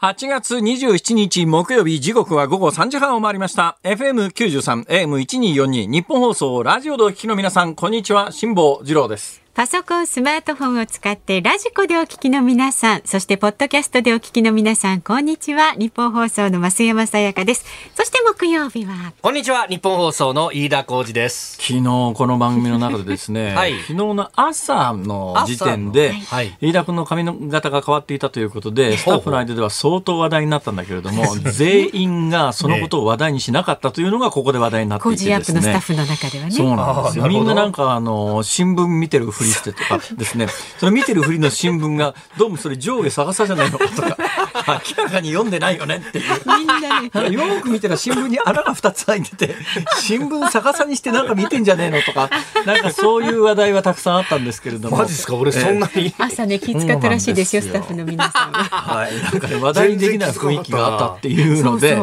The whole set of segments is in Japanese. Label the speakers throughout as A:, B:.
A: 8月27日木曜日時刻は午後3時半を回りました。FM93、AM1242 日本放送ラジオでお聞きの皆さん、こんにちは、辛坊治郎です。
B: パソコン、スマートフォンを使ってラジコでお聞きの皆さん、そしてポッドキャストでお聞きの皆さん、こんにちは。日本放送の増山さやかです。そして木曜日は、
C: こんにちは、日本放送の飯田浩二です。
A: 昨日この番組の中でですね、
C: はい
A: 昨日の朝の時点で、
C: はい
A: 飯田君の髪型が変わっていたということで、スタッフの間では相当話題になったんだけれども、全員がそのことを話題にしなかったというのがここで話題になっていてです
B: ジーアップのスタッ
A: ね。
B: フの中ではね。
A: そうなんですよ。みんななんかあの、新聞見てるふりしてとかですね、その見てるふりの新聞が、どう。もそれ上下逆さじゃないのかとか、明らかに読んでないよねっていう。
B: みんなね。
A: あのよーく見たら新聞に穴が2つ開いてて、新聞逆さにしてなんか見てんじゃねえのとか、なんかそう。いう。話題はたくさんあったんですけれども。
C: マジですか俺そんなに。
B: 朝ね、気遣ったらしいですよ、スタッフの皆さんは。
A: はい、なんかね、話題にできない雰囲気があったっていう。ので、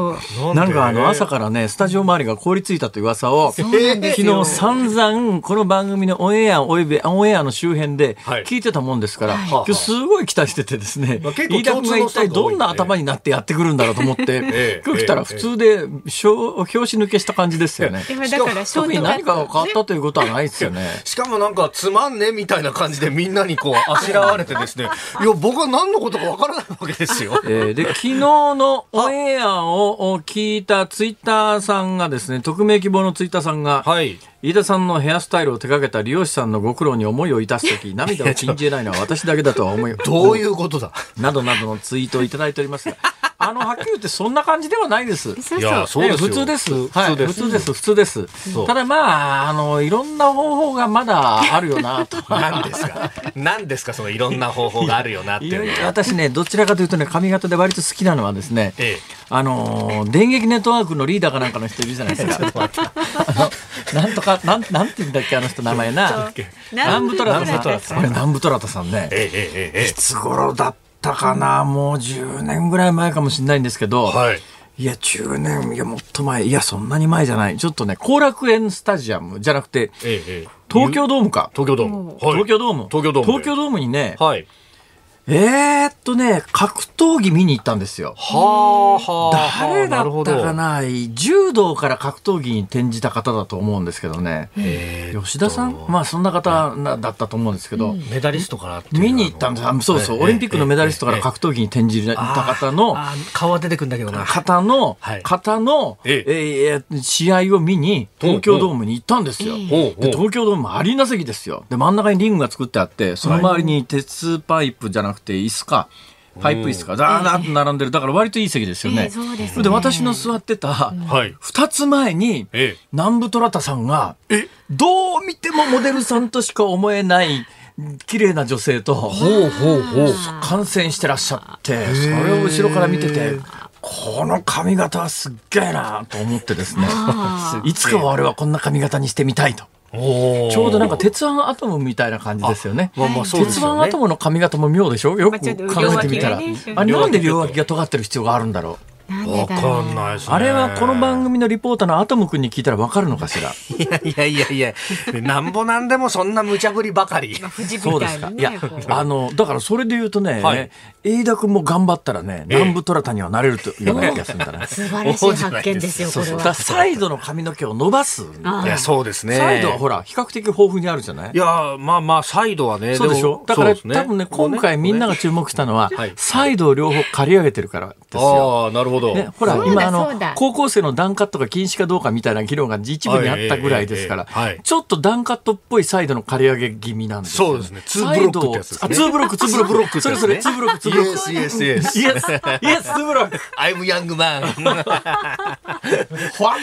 A: なんかあの朝からね、スタジオ周りが凍りついたという。噂を、昨日散々この番組のオンエアおよびオンエアの周辺で
C: はい
A: 聞いてたもんですから、
C: い
A: 今日すごい期待しててですね、
C: まあ結構
A: 飯田君が一体どんな頭になってやってくるんだろうと思って、
C: ええ
A: 今日来たら普通で表表紙抜けした感じですよね。
B: だから、
A: 特に何かが
B: ト
A: 変わったということはないですよね。
C: しかもなんかつまんねみたいな感じでみんなにこうあしらわれてですね。いや、僕は何のことかわからないわけですよ。
A: えーで、昨日のオンエアを聞いたツイッターさんがですね、匿名希望のツイッターさんが、
C: はい。
A: 飯田さんのヘアスタイルを手掛けた利用者さんのご苦労に思いをいたすとき、涙を禁じ得ないのは私だけだとは思い、
C: どういうことだ？
A: などなどのツイートをいただいておりますが、あの、はっきり言ってそんな感じではないです。
C: いや
B: そう。
C: です
A: 普通です。
C: 普
A: はい
C: 通です
A: 普通です。普通です。
C: そう
A: ただまあ、あの、いろんな方法がまだあるよな、と。
C: 何ですか？何ですか？そのいろんな方法があるよなって
A: 私ね、どちらかというとね、髪型で割と好きなのはですね、
C: ええ
A: あのー電撃ネットワークのリーダーかなんかの人いるじゃないですか。あのなんとか、なん、なんて言うんだっけ、あの人名前な。南部トラタ
C: 南部トラタさん。
A: これ南部トラタさんね。
C: えええええ
A: いつ頃だったかな、もう10年ぐらい前かもしれないんですけど、
C: え。はい。
A: いや、10年、いや、もっと前、いや、そんなに前じゃない。ちょっとね、後楽園スタジアムじゃなくて、
C: ええええ。
A: 東京ドームか。
C: 東京ドーム。はい
A: 東京ドーム。
C: 東京ドームで
A: 東京ドームにね、
C: はい。
A: えー、っとね、格闘技見に行ったんですよ。
C: はあはあ。
A: 誰だったか
C: な
A: な柔道から格闘技に転じた方だと思うんですけどね。吉田さん？まあそんな方なだったと思うんですけど、
C: メダリストから
A: 見に行ったんですあそうそう、オリンピックのメダリストから格闘技に転じた方の、
C: 顔は出てくんだけどな。
A: 方の
C: はい、
A: 方の、
C: え
A: えー試合を見に東京ドームに行ったんですよ。で
C: う
A: 東京ドームアリーナ席ですよ。で、真ん中にリングが作ってあって、その周りに鉄パイプじゃなくて椅子か、パイプ椅子か、ダーダーっと並んでる。だから割といい席ですよね。
B: ええそうですね
A: で、私の座ってた、
C: はい。
A: 二つ前に、
C: ええ。
A: 南部虎田さんが、どう見てもモデルさんとしか思えない、綺麗な女性と、
C: ほうほうほう。
A: 観戦してらっしゃって、それを後ろから見てて、この髪型はすっげえなと思ってですね、いつかは俺はこんな髪型にしてみたいと。ちょうどなんか鉄腕アトムみたいな感じですよね。
C: まあまあそうですね
A: 腕アトムの髪型も妙でしょ？よく考えてみたら。あれなんで両脇が尖ってる必要があるんだろう。
C: わかんないですね。
A: あれはこの番組のリポーターのアトム君に聞いたらわかるのかしら？
C: いやいやいやいや、なんぼなんでもそんな無茶ぶりばかり。
A: そう
B: み
A: ですか？いやあの、だからそれで言うとね、
C: はい
A: 飯田君も頑張ったらね、
C: ええ
A: 南部虎田にはなれるというような気がするんだね。
B: 素晴らしい発見ですよ、これ
A: だから
B: は。
A: サイドの髪の毛を伸ばす。
B: あ
C: いや、そうですね。
A: サイドはほら、比較的豊富にあるじゃない？
C: いや、まあまあ、サイドはね。
A: そうでしょ？だから、多分ね、今回みんなが
C: こ
A: 注目したのは、
C: はい
A: サイドを両方刈り上げてるからですよ。
C: ああ、なるほほど。
A: ね、ほら、今あの高校生のダンカットが禁止かどうかみたいな議論が一部にあったぐらいですから、ちょっとダンカットっぽいサイドの刈り上げ気味なんですよ
C: そうですねツーブロックってやつですね
A: ツーブロック、ツーブロック。
C: ブロック
A: それそれ、ツーブロック、ツーブロック。
C: Yes, yes, yes.
A: イエス、イエス、ツーブロック。
C: I'm young man.
A: What?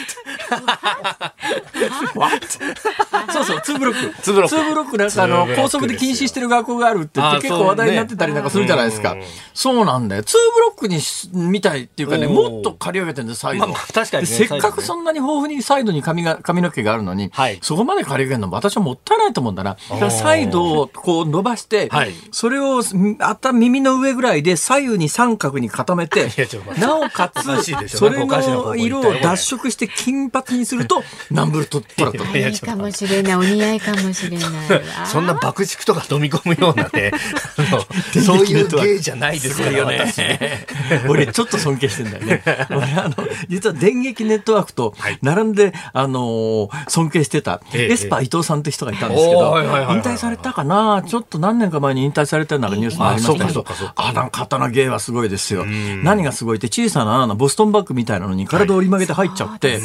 A: What? そうそう、ツーブロック。
C: ツーブロック
A: ツーブロックなんかあの、高速で禁止してる学校があるって結構話題になってたりなんかするじゃないですか
C: そう
A: なんだよ。ツーブロックにしみたいっていうかね、
C: おー。
A: もっと刈り上げてるんです、サイド。を。
C: まあまあ確かにね
A: でせっかくそんなに豊富にサイドに髪が、髪の毛があるのに、
C: はい。
A: そこまで刈り上げるの私はもったいないと思うんだな。だからサイドをこう伸ばして、
C: はい。
A: それを頭、耳の上ぐらいで左右に三角に固めて
C: いやちょっと待って。
A: なおか
C: おかしいでし
A: つ、それの色を脱色して金髪にすると、ナンブルトトラット。
C: いや
B: いいかもしれないお似合いかもしれないわ
C: そんな爆竹とか飲み込むようなね、そういう芸じゃないですから
A: よね。俺ちょっと尊敬してんだよね。俺あの、実は電撃ネットワークと並んで、あのー尊敬してた、
C: ええ
A: エスパー伊藤さんって人がいたんですけど、
C: おーはいはいはいはい
A: 引退されたかな？ちょっと何年か前に引退されたようなニュースもありましたけど
C: あそうか
A: 刀芸はすごいですよ。何がすごいって小さなあのボストンバッグみたいなのに体を折り曲げて入っちゃって、っ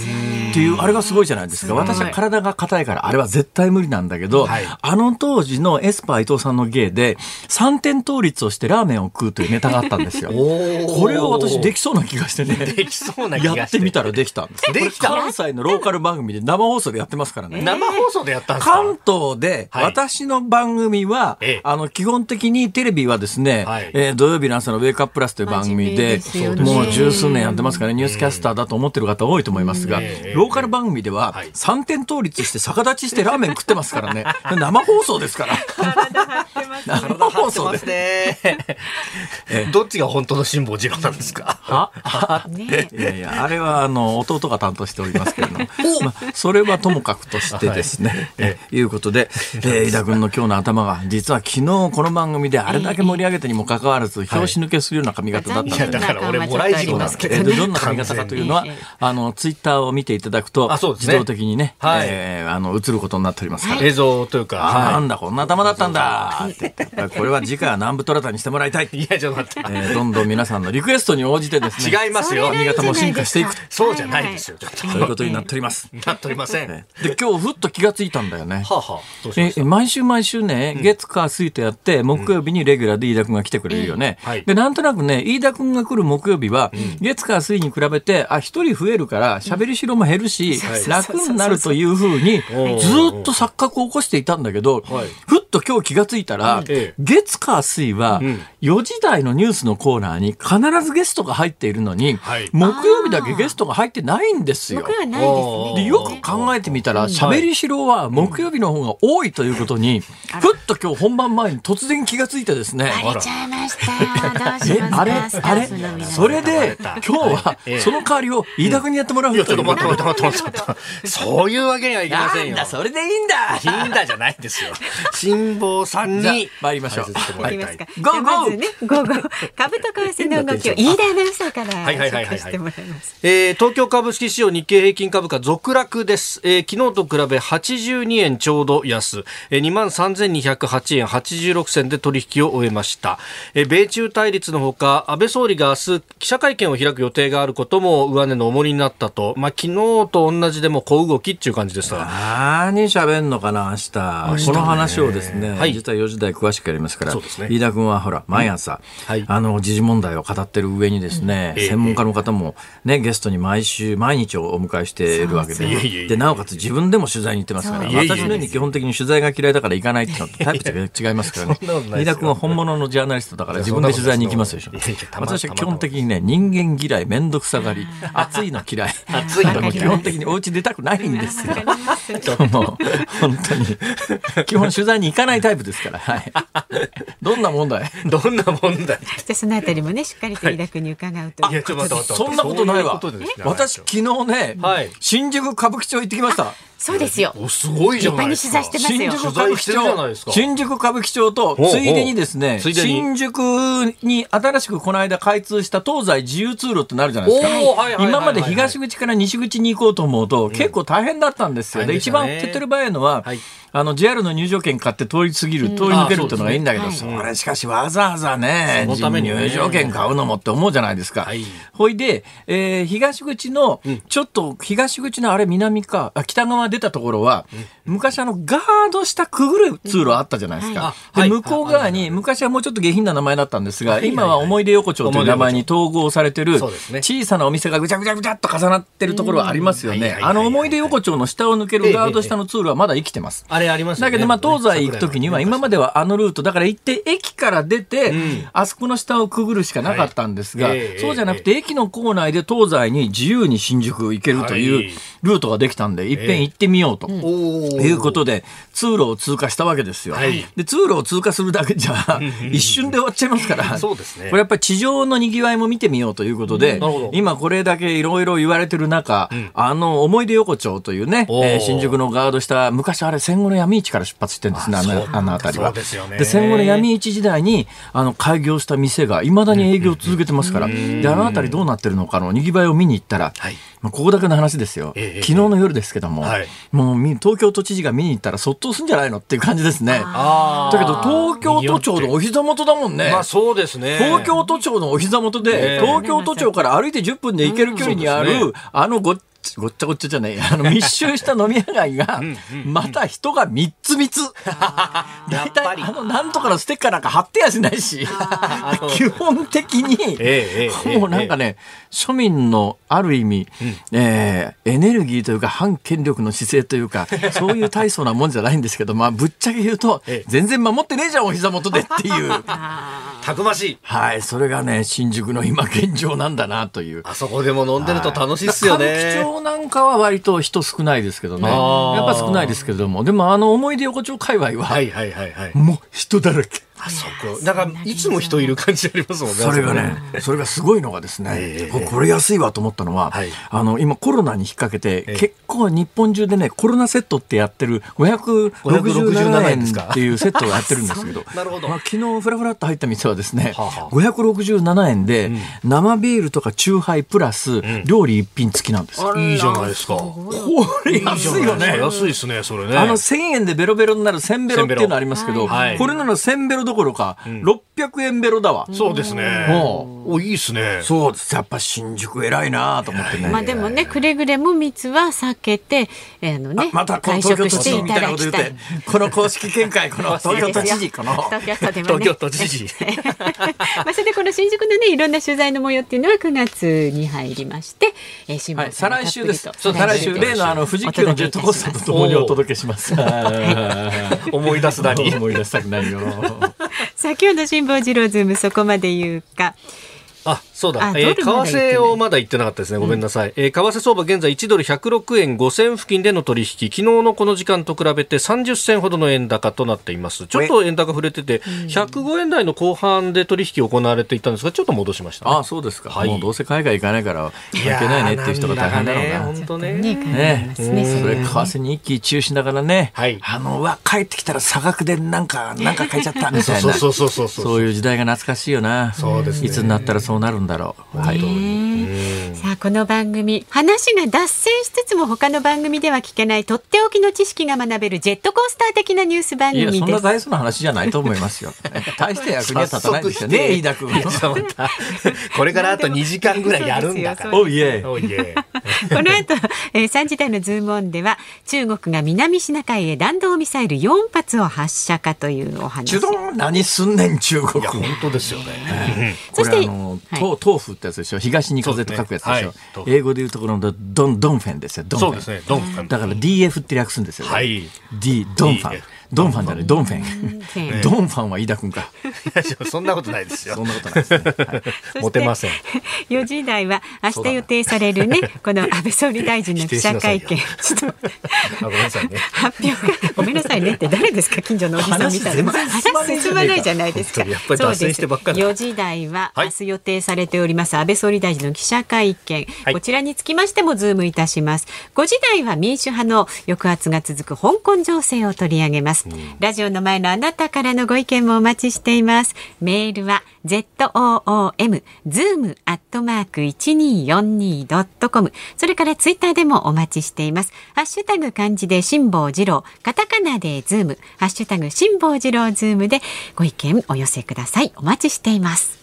A: ていう、あれがすごいじゃないですか。私は体が硬いから、あれは絶対無理なんだけど、
C: はい。
A: あの当時のエスパー伊藤さんの芸で、3点倒立をしてラーメンを食うというネタがあったんですよ。
C: お
A: これは私できそうな気がしてね。
C: できそうな気がして。
A: やってみたらできたんです。
C: できた？
A: 関西のローカル番組で生放送でやってますからね。
C: 生放送でやったんですか？
A: 関東で、
C: はい。
A: 私の番組は、
C: ええ。
A: あの、基本的にテレビはですね、
C: はい。
A: えー土曜日の朝のウェイクアッププラスという番組で
B: で
A: もう十数年やってますからね、ニュースキャスターだと思ってる方多いと思いますが、
C: ええ。
A: ローカル番組では
C: はい、
A: 3点倒立して逆立ちしてラーメン食ってますからね。生放送ですから。生放送で。
C: ね。どっちが本当の辛抱二郎なんですか？
A: は？
B: ね。
A: いやいや、あれはあの弟が担当しておりますけれども、まあ、それはともかくとしてですね、えいうことで、えー、井田君の今日の頭が、実は昨日この番組であれだけ盛り上げてにもかかわらず、拍子抜けするような髪型だったので、
C: いやだから俺もらい事故なんですけど。
A: どんな髪型かというのは あの、ツイッターを見ていただくと、自動的にね、
C: はい。
A: えーあの、映ることになっておりますから。
C: 映像というか。
A: あな
C: は
A: んだこんな頭だったんだ。ってこれは次回は南部トラタにしてもらいたい、
C: い。いや、ちょっと待って。
A: えーどんどん皆さんのリクエストに応じてですね
C: 違いますよ。
A: 髪型も進化していく。
C: そうじゃないですよ。ちょっと。
A: そういうことになっております。
C: なっておりません。は
A: で、今日ふっと気がついたんだよね。え毎週毎週ね、月火水とやって、木曜日にレギュラーで飯田君が来てくれるよね。
C: はい。
A: で、なんとなくね、飯田君が来る木曜日は、月火水に比べて、あ、一人増えるから、喋りしろも減るし、楽になるというふうに、ずーっと錯覚を起こしていたんだけど、
C: はい。
A: ふっと今日気がついたら、
C: ええ。
A: 月火水は
C: ん、
A: 4時台のニュースのコーナーに必ずゲストが入っているのに、
C: はい。
A: 木曜日だけゲストが入ってないんですよ。
B: 僕はないですね。
A: でよく考えてみたら、喋りしろは木曜日の方が多いということに、ふっと今日本番前に突然気がついてですね。
B: ちゃいました。し
A: えあれあれ？それで
C: た。
A: 今日はその代わりを飯田君にやってもらう
C: いや、ちょっと待って
A: と
C: 待って待って。そういうわけにはいきませんよ。
A: なんだそれでいいんだ。
C: いいんだじゃないですよ。辛抱さんに。
A: 参りましょう。ゴー
B: じゃあまずね、ゴーゴー。株と為替の動きを飯田アナウンサーから
C: はいはいはいはい
B: 紹介してもらい。
C: えー東京株式市場日経平均株価続落です、えー昨日と比べ82円ちょうど安、えー、2万3208円86銭で取引を終えました、えー米中対立のほか安倍総理が明日記者会見を開く予定があることも上値の重りになったと、まあ、昨日と同じでも小動きっていう感じですが
A: 何喋んのかな明日。この話をですね、
C: はい。
A: 実は4時台詳しくやりますから。
C: そうですね。
A: 飯田君はほら毎朝、
C: はい。
A: あの時事問題を語ってる上にですね、
C: ええ
A: 専門家の方もねゲストに毎週毎日をお迎えしているわけで。でなおかつ自分でも取材に行ってますから私のように基本的に取材が嫌いだから行かないっていうのとタイプが違いますからね飯田君は本物のジャーナリストだから自分で取材に行きますでしょ。私は基本的にね人間嫌い面倒くさがり暑いの嫌い。
C: 暑いの
A: 基本的にお家出たくないんですよ。もう本当に。基本取材に行かないタイプですから、はい、どんな問題？
C: どんな問題？
B: じゃあそのあたりもね、しっかりと飯田君に伺うと。
C: いやちょっと待って待って
A: そんなことないわ。私昨日ね、
C: はい。
A: 新宿歌舞伎町行ってきました
B: そうですよ。
C: おすごいじゃないですか。
B: すよ。
A: 新宿歌舞伎町新宿歌舞伎町とついでにですね新宿に新しくこの間開通した東西自由通路ってなるじゃないですか。今まで東口から西口に行こうと思うと結構大変だったんですよ、で一番手っ取り早いのは、
C: はい。
A: あの JR の入場券買って通り過ぎる、通り抜けるっていうのがいいんだけど、
B: あ
A: それしかしわざわざね
C: そのためにね。
A: 入場券買うのもって思うじゃないですか、
C: はい。
A: ほいで、えー東口の、ちょっと東口のあれ南か、あ北側出たところは、昔あのガードしたくぐる通路あったじゃないですか。で向こう側に、昔はもうちょっと下品な名前だったんですが、今は思い出横丁という名前に統合されてる、小さなお店がぐちゃぐちゃぐちゃっと重なってるところはありますよね。あの思い出横丁の下を抜けるガード下の通路はまだ生きてます。
C: あれあります。
A: だけど、まあ、東西行くときには、今まではあのルート、だから行って、駅から出て、あそこの下をくぐるしかなかったんですが、そうじゃなくて、駅の構内で東西に自由に新宿行けると
C: はい。
A: いうルートができたんで、いっぺん行ってみようと。いうことで、通路を通過したわけですよ。
C: はい。
A: で、通路を通過するだけじゃ、一瞬で終わっちゃいますから、
C: そうですね。
A: これやっぱり地上の賑わいも見てみようということで今これだけいろいろ言われてる中、あの、思い出横丁というね、えー新宿のガードした、昔あれ戦後の闇市から出発してるんですね、あのあの辺りは。
C: ですよね。
A: 戦後の闇市時代に、あの、開業した店が、いまだに営業を続けてますから、で、あの辺りどうなってるのかの賑わいを見に行ったら、
C: はい。
A: まあここだけの話ですよ。
C: ええ。
A: 昨日の夜ですけども、
C: はい
A: もうみ東京都知事が見に行ったら、そっとすんじゃないのっていう感じですね。だけど、東京都庁のお膝元だもんね。
C: まあそうですね。
A: 東京都庁のお膝元で、
C: ええ
A: 東京都庁から歩いて10分で行ける距離にある、あのごっごっちゃごっちゃじゃない、あの密集した飲み屋街が、また人が3つ3つ。大体、あの、なんとかのステッカーなんか貼ってやしないし、基本的に、もうなんかね、庶民のある意味、えーエネルギーというか反権力の姿勢というか、そういう大層なもんじゃないんですけど、まあ、ぶっちゃけ言うと
C: ええ、
A: 全然守ってねえじゃん、お膝元でっていう。
C: たくましい。
A: はい、それがね、新宿の今現状なんだなという。
C: あそこでも飲んでると楽しいっすよね。
A: なんかは割と人少ないですけどね。やっぱ少ないですけれども、でもあの思い出横丁界隈は、
C: はいはいはいはい。
A: もう人だらけ。
C: あそこ。だから、いつも人いる感じありますもんね。
A: それが
C: あ
A: ね、それがすごいのがですね、
C: ええ
A: ここれ安いわと思ったのは、
C: はい
A: あの、今コロナに引っ掛けて、
C: え
A: 結構日本中でね、コロナセットってやってる567円っていうセットをやってるんですけど、
C: なるほど
A: まあ、昨日フラフラっと入った店はですね、
C: はあはあ
A: 567円で、生ビールとかチューハイプラス、料理一品付きなんですよ。
C: いいじゃないですか。
A: これ安いよね。
C: 安いですね、それね。
A: あの1000円でベロベロになる1000ベロっていうのありますけど、
C: はい
A: これなら1000ベロどころか、600円ベロだわ。
C: そうですね。
A: も
C: お、いいっすね。
A: そうです。やっぱ新宿偉いなと思ってね。
B: まあでもね、くれぐれも密は避けて、えーあのね、
A: また
B: 会
A: 東京都知
B: 食してい
A: 事みたいなこと
B: ただきたい
A: 言って。、この公式見解、この 東京都知事、この。
B: 東京都でもね。
C: 東京都知事。
B: まあそれでこの新宿のねいろんな取材の模様っていうのは9月に入りまして、えー、新聞
A: はい、再来週です。そう、再来週、例のあの、富士急のジェットコースターとともにお届けします。
C: 思い出すなに。
A: 思い出したくないよ。
B: さあ今日の辛坊治郎ズームそこまで言うか。
C: あ、そうだ
B: あ。
C: えー為替をまだ言ってなかったですね。ごめんなさい。えー為替相場現在1ドル106円5銭付近での取引。昨日のこの時間と比べて30銭ほどの円高となっています。ちょっと円高触れてて、105円台の後半で取引行われていたんですが、ちょっと戻しました、ね。
A: ああ、そうですか。
C: はい
A: もうどうせ海外行かないから、いけないねっていう人が大変だろうな。
C: 本当ね。
B: ね、
A: ね。それ為替に一喜一憂しながらね、
C: はい
A: あのうわ帰ってきたら差額でなんかなんか買えちゃったみたいな
C: そうそうそうそうそう。
A: そういう時代が懐かしいよな
C: そうですね
A: いつになったらそうなるんだろう、はい、
B: ねさあこの番組話が脱線しつつも他の番組では聞けないとっておきの知識が学べるジェットコースター的なニュース番
A: いやそんな
B: 組です。
A: 大層な話じゃないと思いますよ。大して役には立たないですよね飯田君
C: これからあと2時間ぐらいやるんだから。
B: この後、えー、3時台のズームオンでは中国が南シナ海へ弾道ミサイル4発を発射かというお話。
A: 中。東何すんねん中国。
C: 本当ですよね。
A: こ
B: そして
A: れあの、
B: はい
A: 東東風ってやつでしょ？東に風と書くやつでしょ、
C: ね。はい。
A: 英語で言うところのドンドンフェンですよ。ドンフェン。
C: そうですね。ドンファン。
A: だから DF って略すんですよ、
C: はい。
A: D ドンファンドンファンじゃない、ドンフェン。ドンファンは飯田君か。
C: そんなことないですよ。
A: そんなことないですね。はい
C: モテません。
B: 4時台は明日予定されるね、この安倍総理大臣の記者会見。ちょっと
C: あごめんなさいね。
B: 発表が、ごめんなさいねって誰ですか、近所のおじさんみたいな。話進まないじゃないですか。
C: 本当にやっぱり脱線してばっかりだ
B: 4時台は
C: はい
B: 明日予定されております、安倍総理大臣の記者会見、
C: はい
B: こちらにつきましてもズームいたします。5時台は民主派の抑圧が続く香港情勢を取り上げます。ラジオの前のあなたからのご意見もお待ちしています。メールは zoom zoom アットマーク 1242.com それからツイッターでもお待ちしています。ハッシュタグ漢字で辛坊治郎、カタカナでズーム、ハッシュタグ辛坊治郎ズームでご意見お寄せください。お待ちしています。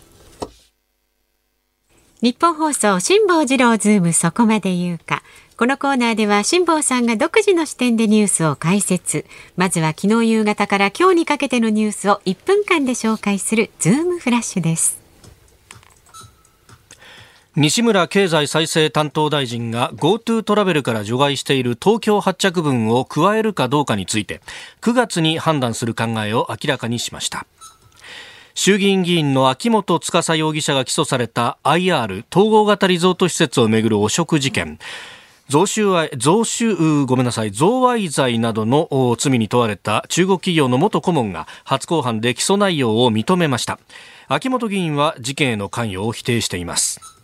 B: 日本放送辛坊治郎ズームそこまで言うか。このコーナーでは辛坊さんが独自の視点でニュースを解説。まずは昨日夕方から今日にかけてのニュースを1分間で紹介するズームフラッシュです。
C: 西村経済再生担当大臣が GoTo トラベルから除外している東京発着分を加えるかどうかについて9月に判断する考えを明らかにしました衆議院議員の秋元司容疑者が起訴された IR 統合型リゾート施設をめぐる汚職事件贈収賄、贈収、ごめんなさい、贈賄罪などの罪に問われた中国企業の元顧問が初公判で起訴内容を認めました。秋元議員は事件への関与を否定しています。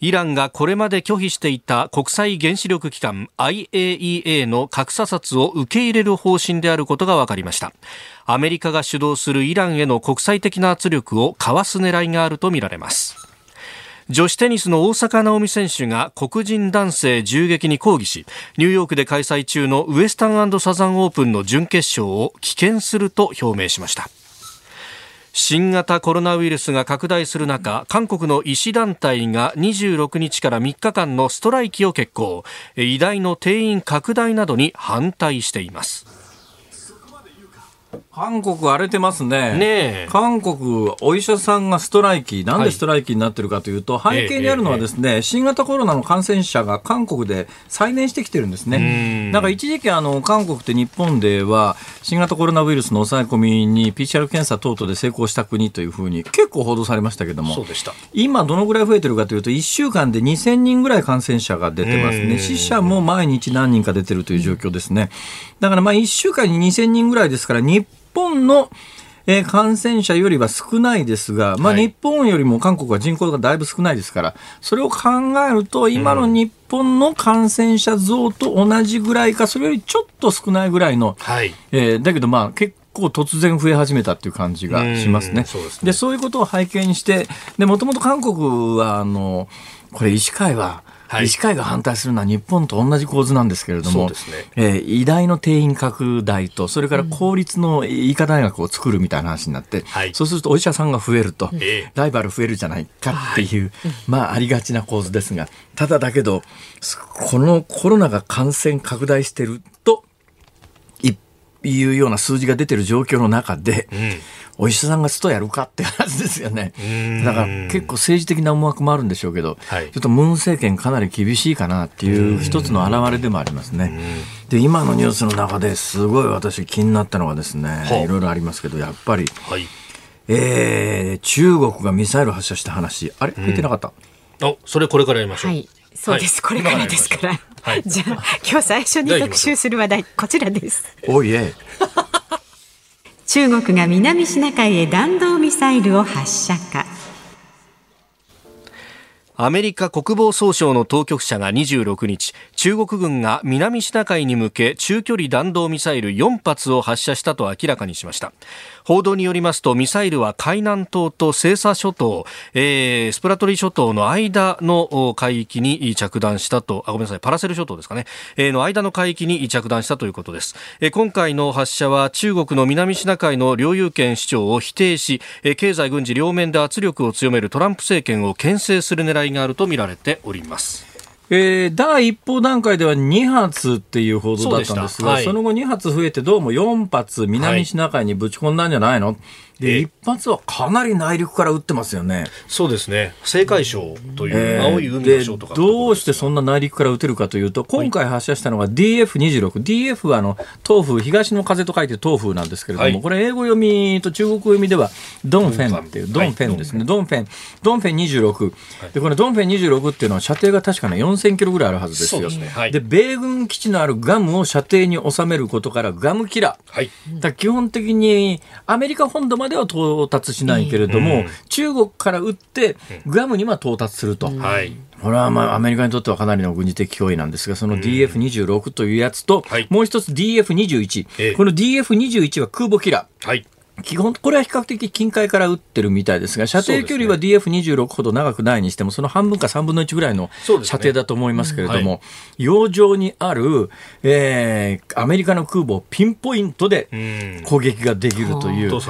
C: イランがこれまで拒否していた国際原子力機関 IAEA の核査察を受け入れる方針であることが分かりました。アメリカが主導するイランへの国際的な圧力をかわす狙いがあるとみられます。女子テニスの大坂なおみ選手が黒人男性銃撃に抗議し、ニューヨークで開催中のウエスタンサザンオープンの準決勝を棄権すると表明しました。新型コロナウイルスが拡大する中、韓国の医師団体が26日から3日間のストライキを決行。医大の定員拡大などに反対しています。
A: 韓国荒れてますね。
C: ねえ
A: 韓国、お医者さんがストライキ、なんでストライキになってるかというと、
C: はい
A: 背景にあるのはですね、新型コロナの感染者が韓国で再燃してきてるんですね。だから一時期あの、韓国って日本では、新型コロナウイルスの抑え込みに PCR 検査等々で成功した国というふうに結構報道されましたけども。今どのぐらい増えてるかというと、1週間で2000人ぐらい感染者が出てます
C: うん
A: ね。死者も毎日何人か出てるという状況ですね。だからまあ1週間に2000人ぐらいですから、日本のえー感染者よりは少ないですが、まあ、
C: はい
A: 日本よりも韓国は人口がだいぶ少ないですから、それを考えると、今の日本の感染者増と同じぐらいか、それよりちょっと少ないぐらいの、
C: はい。
A: えーだけどまあ結構突然増え始めたっていう感じがしますね。
C: うんそうですね
A: でそういうことを背景にして、でもともと韓国はあのこれ医師会は、
C: はい。
A: 医師会が反対するのは日本と同じ構図なんですけれども、
C: そうですね。
A: えー医大の定員拡大と、それから公立の医科大学を作るみたいな話になって、
C: はい。
A: そうするとお医者さんが増えると、
C: ええ。
A: ライバル増えるじゃないかっていう、まあありがちな構図ですが、ただだけど、このコロナが感染拡大してると、いいうような数字が出てる状況の中で、お医者さんがストやるかって話ですよね。だから結構政治的な思惑もあるんでしょうけど、
C: はい
A: ちょっとムン政権かなり厳しいかなっていう一つの表れでもありますね。で、今のニュースの中ですごい私気になったのがですねいろいろありますけど、やっぱり、
C: はい。
A: えー、中国がミサイル発射した話、あれ？見てなかった、
C: お、それこれからやりましょう。
B: はい。そうです。
C: はい
B: これからですから。
C: はい
B: じゃあ、今日最初に特集する話題、こちらです。
A: おいえ。
B: 中国が南シナ海へ弾道ミサイルを発射か。
C: アメリカ国防総省の当局者が26日、中国軍が南シナ海に向け中距離弾道ミサイル4発を発射したと明らかにしました。報道によりますと、ミサイルは海南島と西沙諸島、えースプラトリ諸島の間の海域に着弾したと、あ、ごめんなさい、パラセル諸島ですかね、えーの間の海域に着弾したということです。えー今回の発射は中国の南シナ海の領有権主張を否定し、えー経済軍事両面で圧力を強めるトランプ政権を牽制する狙いがあるとみられております。
A: えー第一報段階では2発っていう報道だったんですが、そ,、
C: はい。
A: の後2発増えてどうも4発南シナ海にぶち込んだんじゃないの、で、一発はかなり内陸から撃ってますよね。
C: そうですね。青海省という青い海の省とか、
A: どうしてそんな内陸から撃てるかというと、今回発射したのが DF26。DF はあの、東風、東の風と書いて東風なんですけれども、はい、これ英語読みと中国読みではドンフェンっていう、ドンフェンですね。はい、ドンフェン、ドンフェン26。で、このドンフェン26っていうのは射程が確かね4000キロぐらいあるはずですよ。で、ねはい、米軍基地のあるガムを射程に収めることからガムキラー。はい、だ基本的にアメリカ本土までは到達しないけれども、うん、中国から撃ってグアムには到達すると。はい。これはまあアメリカにとってはかなりの軍事的脅威なんですが、その DF26 というやつと、はい、もう一つ DF21、ええ、この DF21 は空母キラー。はい基本、これは比較的近海から撃ってるみたいですが、射程距離は DF26 ほど長くないにしても、その半分か3分の1ぐらいの射程だと思いますけれども、ねはい、洋上にある、えー、アメリカの空母をピンポイントで攻撃ができるという、う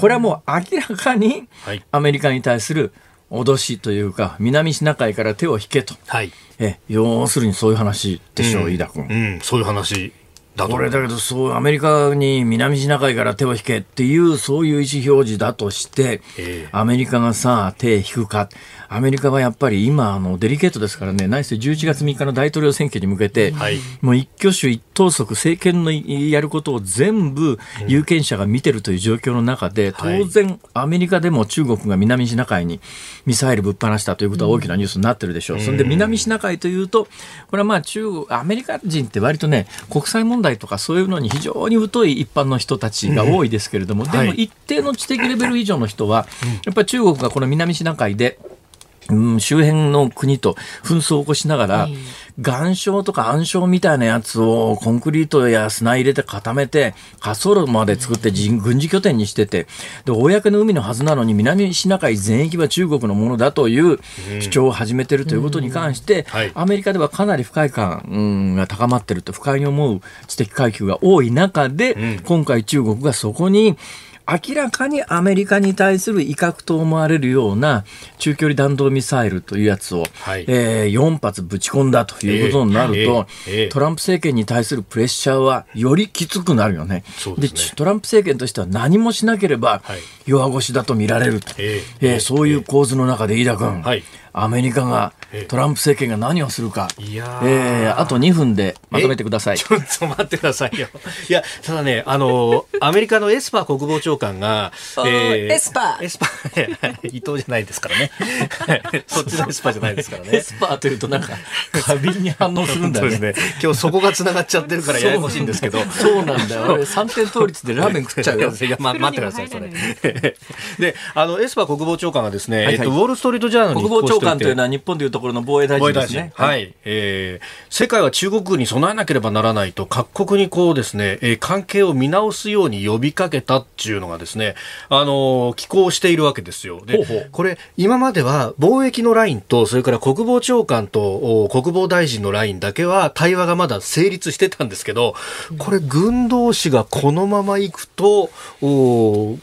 A: これはもう明らかにアメリカに対する脅しというか、南シナ海から手を引けと。はい、え要するにそういう話でしょう、うん、飯田君。
C: うん、そういう話
A: だこれだけど、そう、アメリカに南シナ海から手を引けっていう、そういう意思表示だとして、えー、アメリカがさ、手引くか。アメリカはやっぱり今、あの、デリケートですからね、内政11月3日の大統領選挙に向けて、はい、もう一挙手一投足、政権のやることを全部有権者が見てるという状況の中で、当然、アメリカでも中国が南シナ海にミサイルぶっ放したということは大きなニュースになってるでしょう。うん、そんで、南シナ海というと、これはまあ中国、アメリカ人って割とね、国際問題とかそういうのに非常に疎い一般の人たちが多いですけれども、うん、でも一定の知的レベル以上の人は、やっぱり中国がこの南シナ海で、うん、周辺の国と紛争を起こしながら、岩礁とか暗礁みたいなやつをコンクリートや砂入れて固めて、滑走路まで作って軍事拠点にしてて、で、公の海のはずなのに南シナ海全域は中国のものだという主張を始めてるということに関して、アメリカではかなり不快感が高まってると不快に思う知的階級が多い中で、今回中国がそこに明らかにアメリカに対する威嚇と思われるような中距離弾道ミサイルというやつを、はい、えー、4発ぶち込んだということになると、えーえー、トランプ政権に対するプレッシャーはよりきつくなるよね。で、ね、トランプ政権としては何もしなければ弱腰だと見られると、えー、えー、そういう構図の中で飯田君、はい、アメリカがトランプ政権が何をするか、いやえー、あと2分でまとめてください。
C: ちょっと待ってくださいよ。いや、ただね、あの、アメリカのエスパー国防長官が、
B: えー、エスパ
C: ーエスパー、伊藤じゃないですからね。そっちのエスパーじゃないですからね。
A: エスパーというとなんか、過敏に反応するんだよね。ね
C: 今日そこが繋がっちゃってるからややこしいんですけど。
A: そうなんだよ。俺3点倒立でラーメン食っちゃうよ。
C: いや、ま、待ってください、それ。で、あの、エスパー国防長官がですね、はいはい、えっと、ウォール・ストリート・ジャーナル
A: に国防長官というのは日本でいうところの防衛大臣ですね。
C: はい、はい、えー、世界は中国に備えなければならないと各国にこうですね、えー、関係を見直すように呼びかけたっていうのがですね、あのー、寄稿しているわけですよ。で、ほうほうこれ、今までは貿易のラインと、それから国防長官と国防大臣のラインだけは対話がまだ成立してたんですけど、これ、軍同士がこのままいくと、お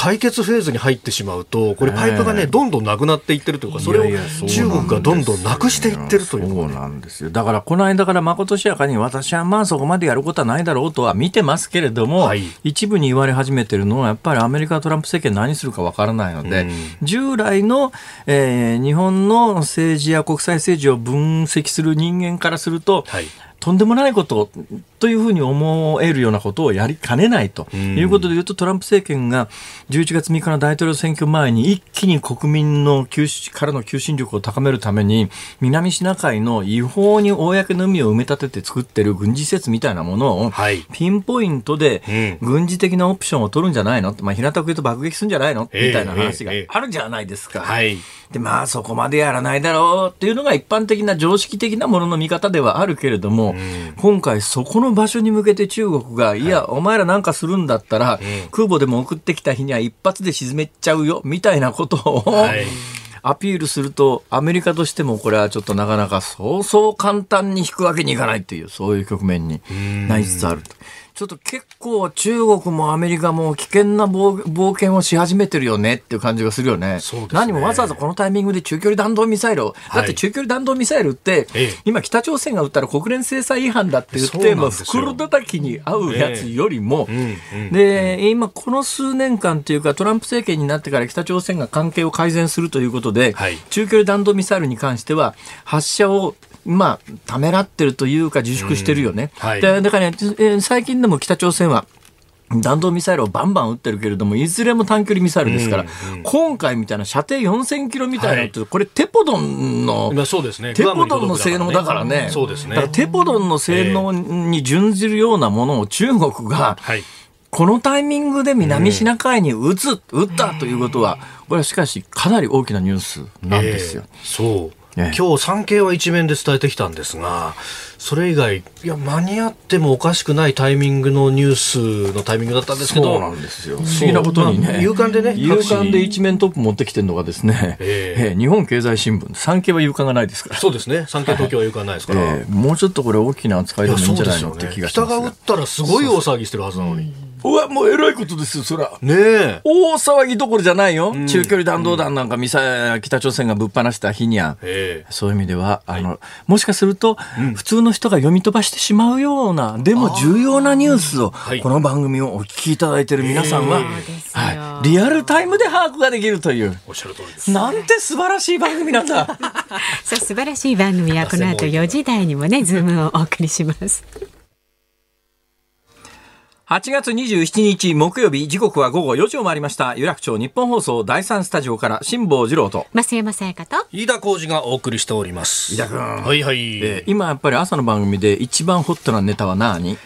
C: 対決フェーズに入ってしまうと、これパイプがね、どんどんなくなっていってるというか、それを中国がどんどんなくしていってるという、
A: そうなんですよ。だから、この間からまことしやかに、私はまあそこまでやることはないだろうとは見てますけれども、はい、一部に言われ始めてるのは、やっぱりアメリカトランプ政権何するかわからないので、うん、従来の、えー、日本の政治や国際政治を分析する人間からすると、はいとんでもないことというふうに思えるようなことをやりかねないということでいうと、トランプ政権が11月3日の大統領選挙前に一気に国民のからの求心力を高めるために、南シナ海の違法に公の海を埋め立てて作ってる軍事施設みたいなものを、ピンポイントで軍事的なオプションを取るんじゃないの、まあ、平たく言うと爆撃するんじゃないの？みたいな話があるじゃないですか。はいで、まあそこまでやらないだろうっていうのが一般的な常識的なものの見方ではあるけれども、今回そこの場所に向けて中国が、い。や、お前らなんかするんだったら、空母でも送ってきた日には一発で沈めちゃうよ、みたいなことを、はい。アピールすると、アメリカとしてもこれはちょっとなかなかそうそう簡単に引くわけにいかないっていう、そういう局面になりつつあると。ちょっと結構中国もアメリカも危険な冒冒険をし始めてるよねっていう感じがするよね。
C: ね。
A: 何もわざわざこのタイミングで中距離弾道ミサイルを、だって中距離弾道ミサイルって、
C: ええ。
A: 今北朝鮮が撃ったら国連制裁違反だって言って、もう
C: なんですよ。
A: 袋叩きに合うやつよりも、
C: うんうん。
A: で、今この数年間っていうかトランプ政権になってから北朝鮮が関係を改善するということで、
C: はい。
A: 中距離弾道ミサイルに関しては発射をまあ、ためらってるというか自粛してるよね。
C: うんはい
A: でだからね、えー最近でも北朝鮮は弾道ミサイルをバンバン撃ってるけれども、いずれも短距離ミサイルですから、今回みたいな射程4000キロみたいなのって、これテポドンの、
C: まあそうですね。
A: テポドンの性能だからね。
C: そうですね。
A: だからテポドンの性能に準じるようなものを中国が、
C: はい。
A: このタイミングで南シナ海に撃つ、撃ったということは、これはしかしかなり大きなニュースなんですよ。
C: ええそう。
A: ええ
C: 今日産経は一面で伝えてきたんですが、それ以外、いや、間に合ってもおかしくないタイミングのニュースのタイミングだったんですけど、
A: そうなんですよ。不思議なことにね。
C: まあ勇敢でね
A: 勇敢で一面トップ持ってきてるのがですね、
C: ええ
A: ええ日本経済新聞、産経は勇敢がないですから。
C: そうですね。産経東京は有感ないですから。
A: ええもうちょっとこれ大きな扱いでもいいんじゃないの
C: ね
A: って気がしますが
C: 北が撃っ。たらすごい大騒ぎしてるはずなのに。
A: うわ、もう偉いことですよ、そら。
C: ねえ。
A: 大騒ぎどころじゃないよ。中距離弾道弾なんかミサイル、北朝鮮がぶっ放した日には。
C: ええ
A: そういう意味では、あの、もしかすると、普通の人が読み飛ばしてしまうような、でも重要なニュースを、
C: はい
A: この番組をお聞きいただいている皆さんは、はい、リアルタイムで把握ができるという。
C: おっしゃる通りです。
A: なんて素晴らしい番組なんだ。
B: さあ素晴らしい番組はこの後4時台にもねズームをお送りします
A: 8月27日木曜日、時刻は午後4時を回りました。有楽町日本放送第3スタジオから辛坊治郎と。
B: 増山さやかと
C: 飯田浩二がお送りしております。
A: 飯田君
C: はいはい。
A: えー今やっぱり朝の番組で一番ホットなネタは何？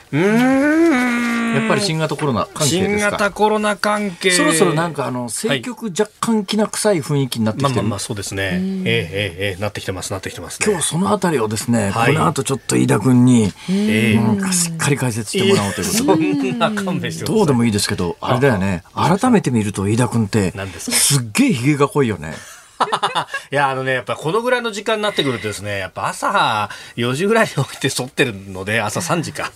A: やっぱり新型コロナ関係
C: 新
A: ですか？
C: 型コロナ関係。
A: そろそろなんかあの政局若干きな臭い雰囲気になってきてる、
C: まあまあまあそうですね。ええええええなってきてますなってきてますね。
A: 今日そのあたりをですね、
C: はい
A: この後ちょっと飯田君に、
C: ええ
A: なんかしっかり解説してもらおうということで。
C: そんな勘弁して。
A: どうでもいいですけど、あれだよね。改めて見ると飯田君って
C: す、
A: っげえヒゲが濃いよね。
C: いや、あのね、やっぱこのぐらいの時間になってくるとですね、やっぱ朝4時ぐらいに起きて剃ってるので、朝3時か、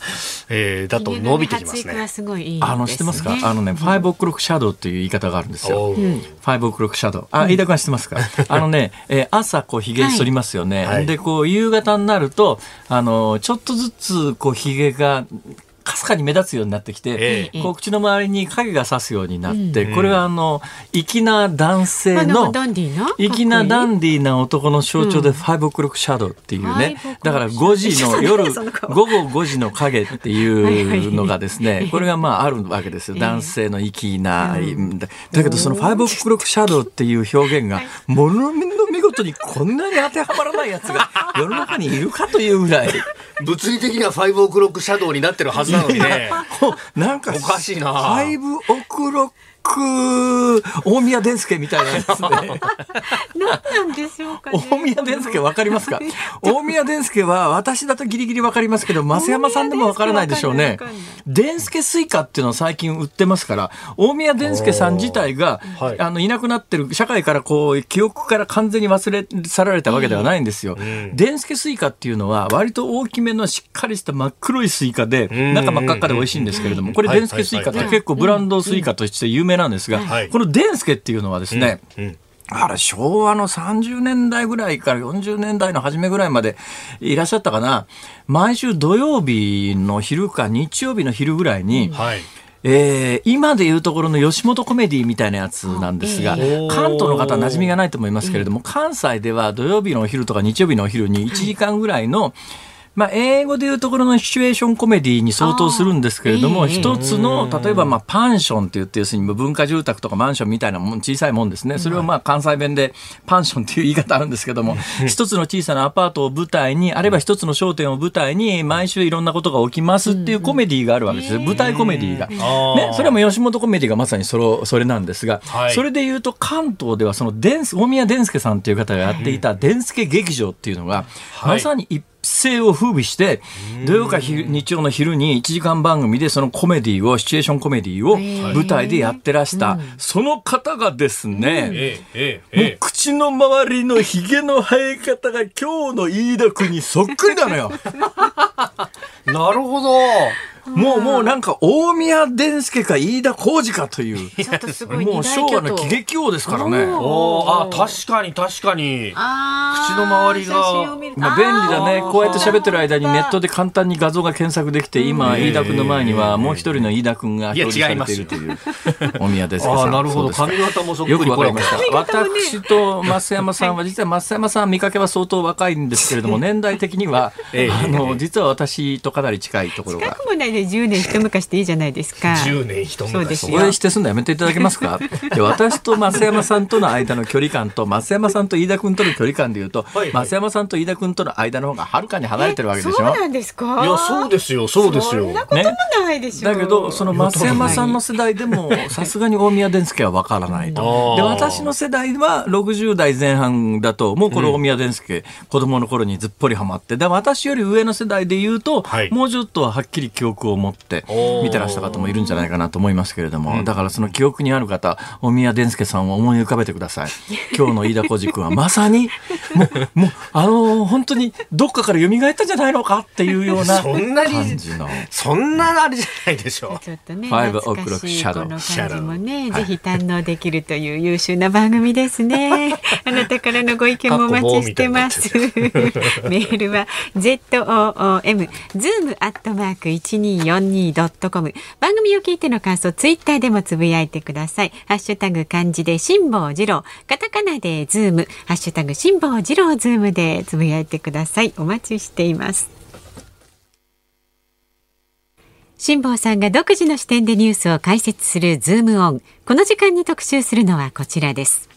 C: えー、だと伸びてきますね。
B: すごいいいですね。
A: あの、知ってますか？あのね、ファイブオクロックシャドウっていう言い方があるんですよ。ファイブオクロックシャドウ。あ、飯田君は知ってますか？あのね、えー朝こう髭剃りますよね。
C: はい。
A: で、こう夕方になると、あの、ちょっとずつこう髭が、かすかに目立つようになってきて、
C: え
B: え。
A: こう口の周りに影が差すようになって、これはあの、粋な男性の、
B: あなんかダンディーな？
A: 粋なダ
B: ン
A: ンディーな男の象徴で、ファイブオクロックシャドウっていうね、
B: ファイブオクロック
A: だから5時の 夜、午後5時の影っていうのがですね、これがまああるわけですよ。男性の粋な、だだけどそのファイブオクロックシャドウっていう表現が、ものの見事にこんなに当てはまらないやつが世の中にいるかというぐらい、
C: 物理的には5 o'clock shadow になってるはずなのにね。
A: なんか、
C: おかしいな
A: five o'clock、大宮伝助みたいなやつね。
B: 何なんでしょうかね。
A: 大宮伝助わかりますか？大宮伝助は私だとギリギリわかりますけど、増山さんでもわからないでしょうね。伝助スイカっていうのを最近売ってますから、大宮伝助さん自体が、
C: はい。
A: あの、いなくなってる、社会からこう、記憶から完全に忘れ去られたわけではないんですよ。伝助スイカっていうのは、割と大きめのしっかりした真っ黒いスイカで、
C: ん。
A: 中真っ赤っかで美味しいんですけれども、これ
C: はい。
A: 伝助スイカって
C: はい
A: 結構ブランドスイカとして有名なんですが
C: はい、
A: この伝助っていうのはですね、
C: うん
A: あれ、昭和の30年代ぐらいから40年代の初めぐらいまでいらっしゃったかな。毎週土曜日の昼か日曜日の昼ぐらいに、
C: はい。
A: えー今でいうところの吉本コメディみたいなやつなんですが、
C: ええ
A: 関東の方は馴染みがないと思いますけれども、関西では土曜日のお昼とか日曜日のお昼に1時間ぐらいの、まあ、英語でいうところのシチュエーションコメディに相当するんですけれども、一つの、例えば、まあ、パンションって言って、要するに文化住宅とかマンションみたいなもん、小さいもんですね。それをまあ、関西弁でパンションっていう言い方あるんですけども、一つの小さなアパートを舞台に、あるいは一つの商店を舞台に、毎週いろんなことが起きますっていうコメディがあるわけですよ。舞台コメディが。ね、それも吉本コメディがまさにそれそれなんですが、
C: はい。
A: それで言うと関東ではその伝大宮伝助さんっていう方がやっていた伝助劇場っていうのが、
C: はい。
A: まさに一世を風靡して土曜か昼日曜の昼に1時間番組でそのコメディをシチュエーションコメディを舞台でやってらした、その方がですね、
C: ええ、ええ、
A: もう
C: ええ。
A: 口の周りのひげの生え方が今日の飯田君にそっくりなのよ。
C: なるほど。
A: もうもうなんか大宮伝助か飯田浩二かという。もう昭和の喜劇王ですからね。
C: おー。あ確かに確かに。口の周りが
A: まあ、便利だね。こうやって喋ってる間にネットで簡単に画像が検索できて今飯田君の前にはもう一人の飯田君が表示されているという大宮です
C: ああなるほど。髪型もそっく
A: よくわかりました。私と増山さんは、実は増山さん見かけは相当若いんですけれども、年代的には、
C: ええ。
A: あの、実は私とかなり近いところが
B: 近。くもないで10年一昔でいいじゃないですか。
C: 10年一昔
B: そうです
A: そこでしてすんのやめていただけますか？で私と増山さんとの間の距離感と増山さんと飯田君との距離感でいうと、
C: はいはい
A: 増山さんと飯田君との間の方がはるかに離れてるわけでしょ？
B: そうなんですか。
C: いやそうですよそうですよ
B: そんなこともないでしょ。
A: だけどその増山さんの世代でもさすがに大宮伝助は分からないと。で私の世代は60代前半だともうこれ大宮伝助、子供の頃にずっぽりハマってで私より上の世代で言うと、
C: はい
A: もうちょっとはっきり記憶を持って見てらした方もいるんじゃないかなと思いますけれども、だからその記憶にある方大宮伝助さんを思い浮かべてください。今日の飯田浩司君はまさにもうもうあのー本当にどっかから蘇ったんじゃないのかっていうような
C: そんなに
A: 感じの。
C: そんなあれじゃないでしょ
B: ちょっとね、
A: Five
B: 懐かし
A: o'clock
B: い
A: shadow
B: この感じもね、ぜひ堪能できるという優秀な番組ですね。あなたからのご意見もお待ちしてます。メールは z o o m zoom アットマーク一二四二ドットコム。番組を聞いての感想、ツイッターでもつぶやいてください。ハッシュタグ漢字で辛坊治郎、カタカナでズーム、ハッシュタグ辛坊治郎ズームでつぶやいてください。お待ちしています。辛坊さんが独自の視点でニュースを解説するズームオン。この時間に特集するのはこちらです。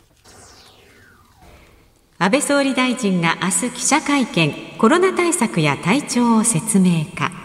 B: 安倍総理大臣が明日記者会見、コロナ対策や体調を説明か。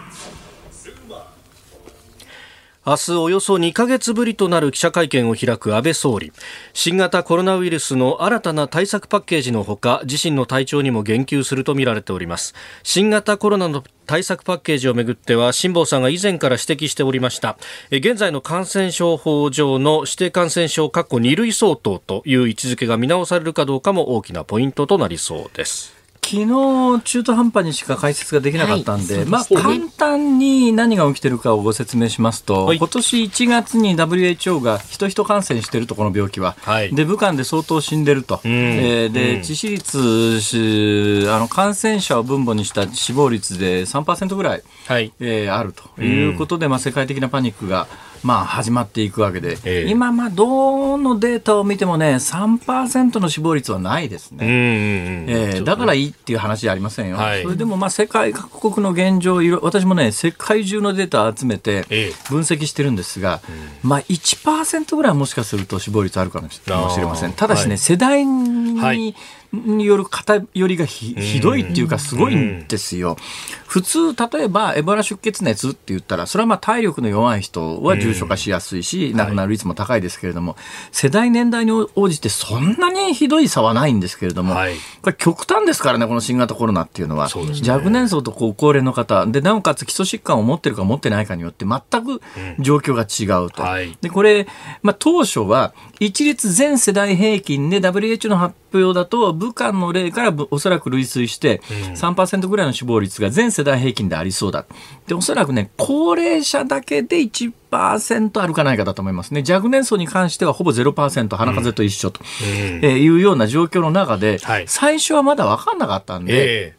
C: 明日およそ2ヶ月ぶりとなる記者会見を開く安倍総理。新型コロナウイルスの新たな対策パッケージのほか自身の体調にも言及するとみられております。新型コロナの対策パッケージをめぐっては辛坊さんが以前から指摘しておりました。現在の感染症法上の指定感染症括弧2類相当という位置づけが見直されるかどうかも大きなポイントとなりそうです。
A: 昨日中途半端にしか解説ができなかったんで、
B: はい。
A: まあ簡単に何が起きてるかをご説明しますと、
C: はい。
A: 今年1月に WHO が人々感染してるとこの病気は、
C: はい。
A: で武漢で相当死んでると、えーで
C: うん。
A: 致死率しあの感染者を分母にした死亡率で3%ぐらい、
C: はい。
A: えーあるということで、まあ、世界的なパニックが、まあ、始まっていくわけで、
C: ええ。
A: 今、まあ、どのデータを見てもね3%の死亡率はないですね。
C: うんうんうん
A: えーだからいいっていう話じゃありませんよ、
C: はい。
A: それでもまあ世界各国の現状私もね世界中のデータを集めて
C: ええ。
A: 分析してるんですが、まあ1%ぐらいはもしかすると死亡率あるかもしれません。ただしね、
C: はい。
A: 世代に,、
C: はい
A: による偏りがひひどいっていうかすごいんですよ、普通例えばエボラ出血熱って言ったらそれはまあ体力の弱い人は重症化しやすいし、亡くなる率も高いですけれども、世代年代に応じてそんなにひどい差はないんですけれども、
C: はい。
A: これ極端ですからね、この新型コロナっていうのは。
C: ね。
A: 若年層と高高齢の方、で、なおかつ基礎疾患を持ってるか持ってないかによって全く状況が違うと。
C: はい。
A: で、これ、まあ、当初は、一律全世代平均で WHO の発表だと、武漢の例からぶおそらく類推して、3%ぐらいの死亡率が全世代平均でありそうだ。で、おそらくね、高齢者だけで1%あるかないかだと思いますね。若年層に関してはほぼ0%、鼻風邪と一緒と、えーいうような状況の中で、
C: はい。
A: 最初はまだ分かんなかったんで、
C: え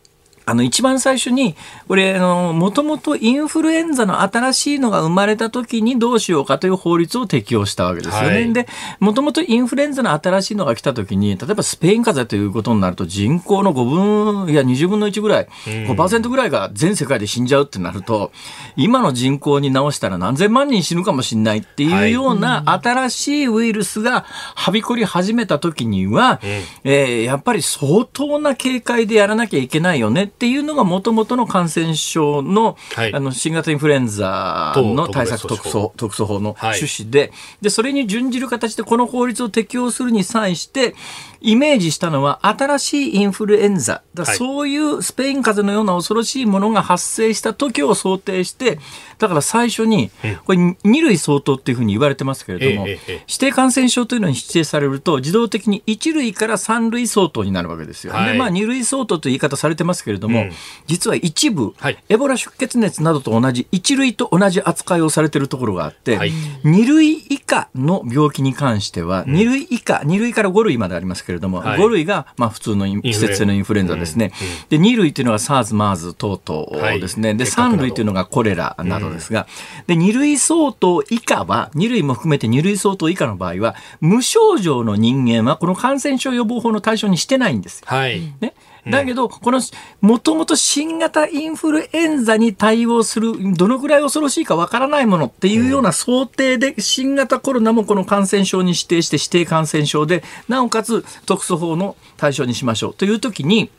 A: あの、一番最初に、これ、あの、もともとインフルエンザの新しいのが生まれた時にどうしようかという法律を適用したわけですよね。
C: はい。
A: で、もともとインフルエンザの新しいのが来た時に、例えばスペイン風邪ということになると人口の5分、いや20分の1ぐらい、5%ぐらいが全世界で死んじゃうってなると、今の人口に直したら何千万人死ぬかもしれないっていうような新しいウイルスがはびこり始めた時には、えーやっぱり相当な警戒でやらなきゃいけないよねっていうのがもともとの感染症の,、
C: はい。
A: あの新型インフルエンザの
C: と
A: 対策
C: 特別措
A: 特措法の
C: はい。
A: 趣旨で,、でそれに準じる形でこの法律を適用するに際してイメージしたのは新しいインフルエンザ。だ
C: はい。
A: そういうスペイン風邪のような恐ろしいものが発生した時を想定してだから最初にこれ2類相当っていうふうに言われてますけれども、指定感染症というのに指定されると自動的に1類から3類相当になるわけですよ。
C: はい。
A: でまあ2類相当という言い方されてますけれどども、
C: うん。
A: 実は一部、
C: はい。
A: エボラ出血熱などと同じ一類と同じ扱いをされているところがあって、
C: はい。
A: 二類以下の病気に関しては、二類以下、二類から五類までありますけれども、
C: はい
A: 五類がまあ普通の季節性のインフルエンザですね。で、二類というのが SARS、MERS 等々ですね。で、
C: はい結核など
A: 三類というのがコレラなどですが、で、二類相当以下は、二類も含めて二類相当以下の場合は、無症状の人間はこの感染症予防法の対象にしてないんですよ。
C: はい。
A: ね。だけど、この、もともと新型インフルエンザに対応する、どのぐらい恐ろしいかわからないものっていうような想定で、新型コロナもこの感染症に指定して指定感染症で、なおかつ特措法の対象にしましょうというときに、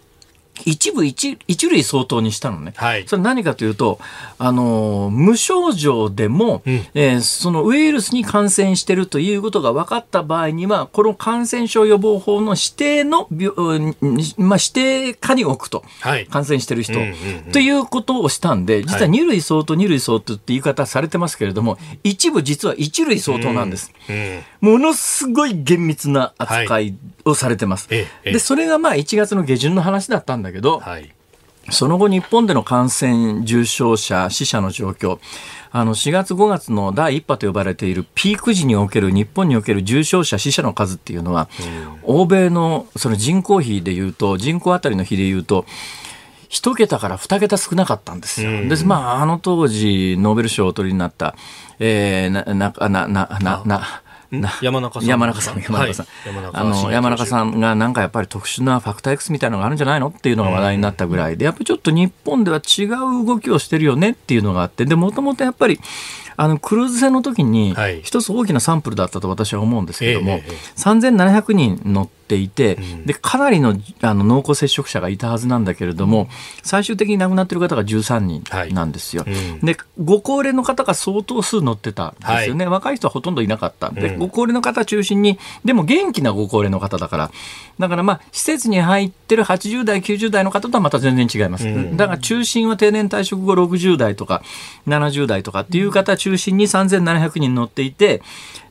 A: 一部一一類相当にしたのね。
C: はい
A: それ何かというと、あのー無症状でも、
C: うん
A: えーそのウイルスに感染しているということが分かった場合には、この感染症予防法の指定のまあ、指定下に置くと。
C: はい。
A: 感染してる人、
C: うんうんうん
A: ということをしたんで、実は
C: はい
A: 2類相当、2類相当って言い方されてますけれども、一部実は1類相当なんです。
C: うん。
A: ものすごい厳密な扱いをされてます。
C: ええええ
A: で、それがまあ1月の下旬の話だったんだけど、
C: はい。
A: その後日本での感染重症者、死者の状況、あの4月5月の第1波と呼ばれているピーク時における日本における重症者、死者の数っていうのは、欧米のその人口比でいうと、人口あたりの比でいうと、一桁から二桁少なかったんですよ。
C: うん
A: です。まあ、あの当時、ノーベル賞をお取りになった、えー、な、な、な、な、な
C: 山中さん。
A: 山中さん、山中さん。あの、山中
C: ん。
A: さんがなんかやっぱり特殊なファクター X みたいなのがあるんじゃないのっていうのが話題になったぐらいで、やっぱりちょっと日本では違う動きをしてるよねっていうのがあって、で、もともとやっぱり、あの、クルーズ船の時に
C: はい、
A: 一つ大きなサンプルだったと私は思うんですけども、
C: ええええ
A: 3700人乗っていて、
C: ん。
A: で、かなりのあの濃厚接触者がいたはずなんだけれども、最終的に亡くなっている方が13人なんですよ。
C: うん。
A: で、ご高齢の方が相当数乗ってたんですよね。若い人はほとんどいなかった。で、
C: うん。
A: ご高齢の方中心に、でも元気なご高齢の方だから、だからまあ、施設に入ってる80代、90代の方とはまた全然違います。
C: うん。
A: だから中心は定年退職後60代とか70代とかっていう方中心に3700人乗っていて、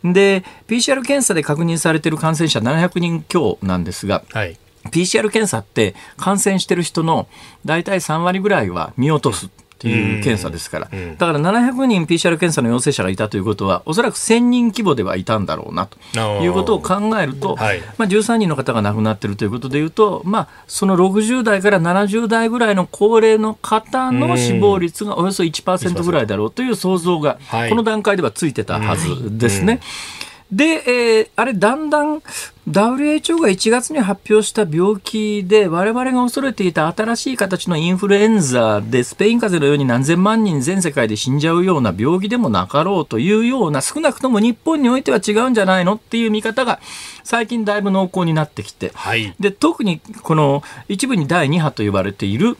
A: で、PCR 検査で確認されている感染者700人強なんですが、
C: はい。
A: PCR 検査って感染してる人の大体3割ぐらいは見落とすっていう検査ですから、
C: うん
A: だから700人 PCR 検査の陽性者がいたということはおそらく1000人規模ではいたんだろうなということを考えると、
C: はい。
A: まあ、13人の方が亡くなっているということでいうと、まあ、その60代から70代ぐらいの高齢の方の死亡率がおよそ1%ぐらいだろうという想像が
C: はい。
A: この段階ではついてたはずですね。で、えーあれ、だんだん WHO が1月に発表した病気で、我々が恐れていた新しい形のインフルエンザで、スペイン風邪のように何千万人全世界で死んじゃうような病気でもなかろうというような、少なくとも日本においては違うんじゃないのっていう見方が、最近だいぶ濃厚になってきて、
C: はい。
A: で特にこの一部に第2波と呼ばれている、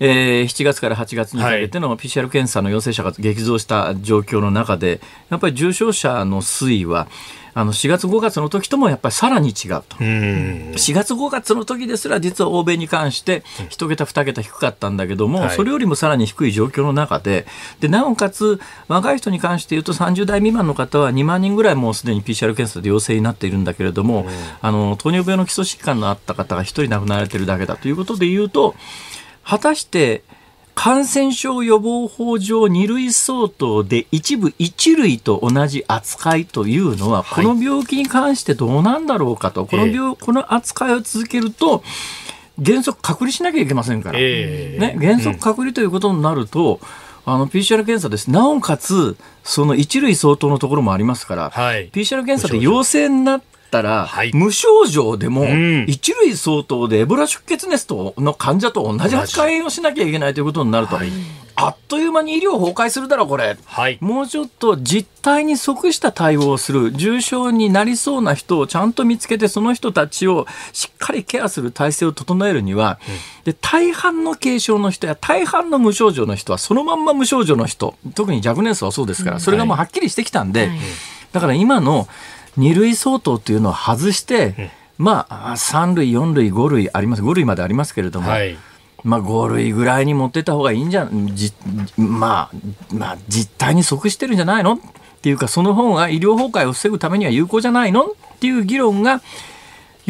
A: えー7月から8月にかけての PCR 検査の陽性者が激増した状況の中で、やっぱり重症者の推移は、あの4月、5月の時ともやっぱりさらに違うと。
C: うん。
A: 4月、5月の時ですら、実は欧米に関して、1桁、2桁低かったんだけども、
C: はい
A: それよりもさらに低い状況の中で、でなおかつ、若い人に関して言うと、30代未満の方は2万人ぐらいもうすでに PCR 検査で陽性になっているんだけれども、あの糖尿病の基礎疾患のあった方が1人亡くなられているだけだということで言うと、果たして、感染症予防法上2類相当で一部1類と同じ扱いというのは、
C: はい
A: この病気に関してどうなんだろうかと、この病、この扱いを続けると、原則隔離しなきゃいけませんから。
C: ええ
A: ね、原則隔離ということになると、あの PCR 検査です。なおかつ、その1類相当のところもありますから、
C: はい。
A: PCR 検査で陽性になったら、
C: はい。
A: 無症状でも、
C: ん。
A: 一類相当でエボラ出血熱との患者と同じ扱いをしなきゃいけないということになると、
C: はい。
A: あっという間に医療崩壊するだろう、これ。
C: はい。
A: もうちょっと実態に即した対応をする、重症になりそうな人をちゃんと見つけて、その人たちをしっかりケアする体制を整えるには、で大半の軽症の人や大半の無症状の人は、そのまんま無症状の人、特に若年層はそうですから、それがもうはっきりしてきたんで、
B: はい。
A: だから今の2類相当っていうのを外して、まあ、3類、4類、5類あります、5類までありますけれども、
C: はい。
A: まあ、5類ぐらいに持ってった方がいいんじゃん、じまあ、まあ、実態に即してるんじゃないの？っていうか、その方が医療崩壊を防ぐためには有効じゃないの？っていう議論が、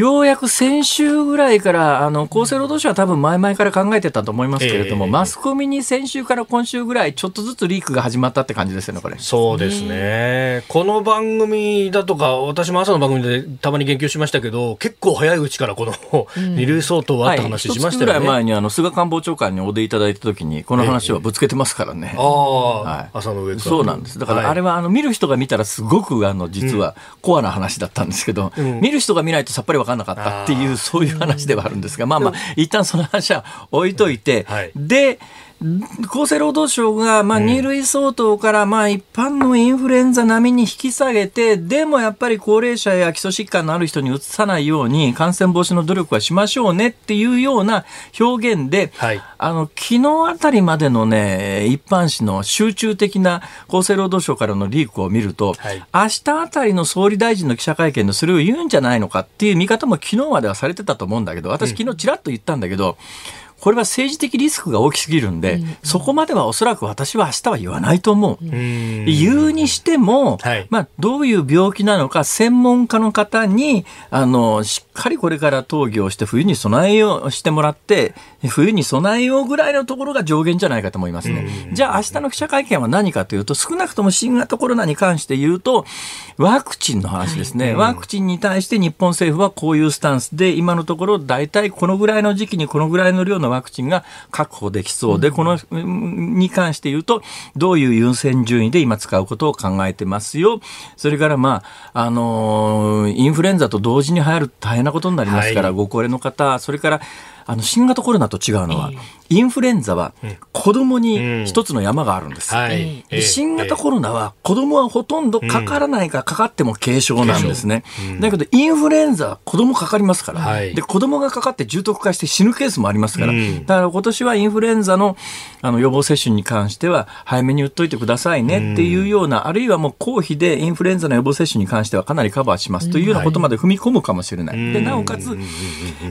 A: ようやく先週ぐらいからあの厚生労働省は多分前々から考えてたと思いますけれども、えー、マスコミに先週から今週ぐらいちょっとずつリークが始まったって感じですよねこれ。
C: そうですね、この番組だとか私も朝の番組でたまに言及しましたけど結構早いうちからこの二類相当はって話しましたよね、はい、ぐらい
A: 前にあの菅官房長官にお出いただいた時にこの話はぶつけてますからね、
C: えー、ああ、はい、朝の上
A: そうなんです。だからあれはあの見る人が見たらすごくあの実はコアな話だったんですけど、うん、見る人が見ないとさっぱり分かんなかったっていうそういう話ではあるんですがまあまあ一旦その話は置いといて、はい、で厚生労働省が、まあ、2類相当から、まあ、一般のインフルエンザ並みに引き下げて、でもやっぱり高齢者や基礎疾患のある人にうつさないように、感染防止の努力はしましょうねっていうような表現で、はい、あの、昨日あたりまでのね、一般紙の集中的な厚生労働省からのリークを見ると、はい、明日あたりの総理大臣の記者会見でそれを言うんじゃないのかっていう見方も昨日まではされてたと思うんだけど、私昨日ちらっと言ったんだけど、うんこれは政治的リスクが大きすぎるんで、うん、そこまではおそらく私は明日は言わないと思う。う言うにしても、はい、まあ、どういう病気なのか、専門家の方に、あの、しっかりこれから討議をして冬に備えようしてもらって、冬に備えようぐらいのところが上限じゃないかと思いますね。じゃあ明日の記者会見は何かというと、少なくとも新型コロナに関して言うと、ワクチンの話ですね。はい、ワクチンに対して日本政府はこういうスタンスで、今のところ大体このぐらいの時期にこのぐらいの量のワクチンが確保できそうで、このに関して言うと、どういう優先順位で今使うことを考えてますよ。それからまあ、あのー、インフルエンザと同時に流行ると大変なことになりますから、はい、ご高齢の方、それからあの新型コロナと違うのは、インフルエンザは子供に一つの山があるんです。新型コロナは子供はほとんどかからないかかかっても軽症なんですね。だけどインフルエンザは子供かかりますから、はい、で子供がかかって重篤化して死ぬケースもありますから、だから今年はインフルエンザのあの予防接種に関しては早めに打っといてくださいねっていうような、あるいはもう公費でインフルエンザの予防接種に関してはかなりカバーしますというようなことまで踏み込むかもしれない。でなおかつ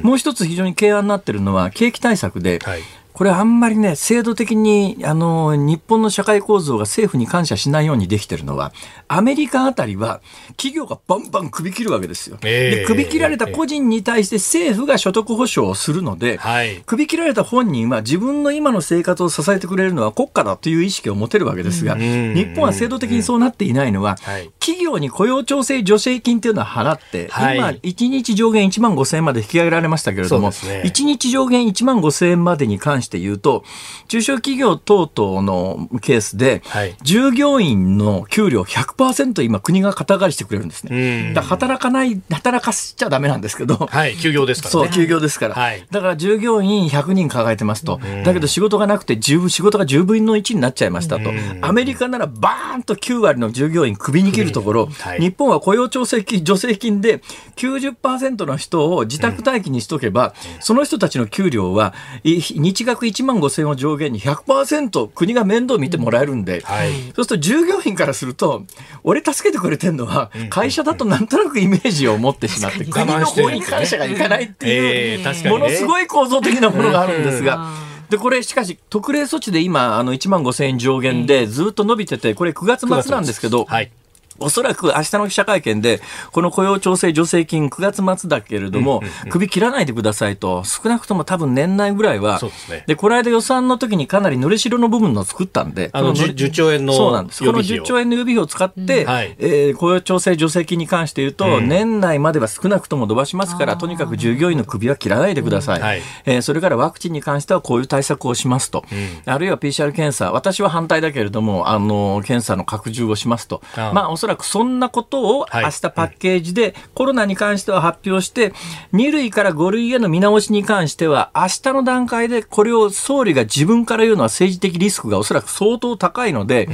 A: もう一つ非常に懸案になっててるのは景気対策で、はい。これあんまりね、制度的に、あの、日本の社会構造が政府に感謝しないようにできてるのは、アメリカあたりは企業がバンバン首切るわけですよ。えー、で、首切られた個人に対して政府が所得保障をするので、はい、首切られた本人は自分の今の生活を支えてくれるのは国家だという意識を持てるわけですが、日本は制度的にそうなっていないのは、企業に雇用調整助成金っていうのは払って、はい、今、1日上限1万5000円まで引き上げられましたけれども、ね、1日上限1万5000円までに関してして言うと、中小企業等々のケースで、従業員の給料100%今国が肩代わりしてくれるんですね。だ働かない、働かせちゃダメなんですけど。
C: はい、休業ですから、
A: ね、そう、休業ですから。はい、だから従業員100人抱えてますと。だけど仕事がなくて十仕事が10分の1になっちゃいましたと。アメリカならバーンと9割の従業員首に切るところ、はい、日本は雇用調整金、助成金で90%の人を自宅待機にしとけば、その人たちの給料は日額1万5000円を上限に100%国が面倒見てもらえるんで、はい、そうすると従業員からすると、俺助けてくれてるのは、会社だとなんとなくイメージを持ってしまって、国の方に感謝がいかないっていう、ものすごい構造的なものがあるんですが。で、これ、しかし、特例措置で今、あの、1万5000円上限でずっと伸びてて、これ9月末なんですけど、はい、おそらく明日の記者会見で、この雇用調整助成金9月末だけれども、首切らないでくださいと、少なくとも多分年内ぐらいは、で、ね、この間予算の時にかなりぬれしろの部分の作ったんで、
C: あの 10, 10, 兆円の
A: そうなんです。この10兆円の予備費を使って、うんはい、えー、雇用調整助成金に関して言うと、うん、年内までは少なくとも伸ばしますから、とにかく従業員の首は切らないでください。うんはい、えー、それからワクチンに関してはこういう対策をしますと、あるいは PCR 検査、私は反対だけれども、あの、検査の拡充をしますと。まあ、おそらくそんなことを明日パッケージでコロナに関しては発表して、2類から5類への見直しに関しては、明日の段階でこれを総理が自分から言うのは政治的リスクがおそらく相当高いので、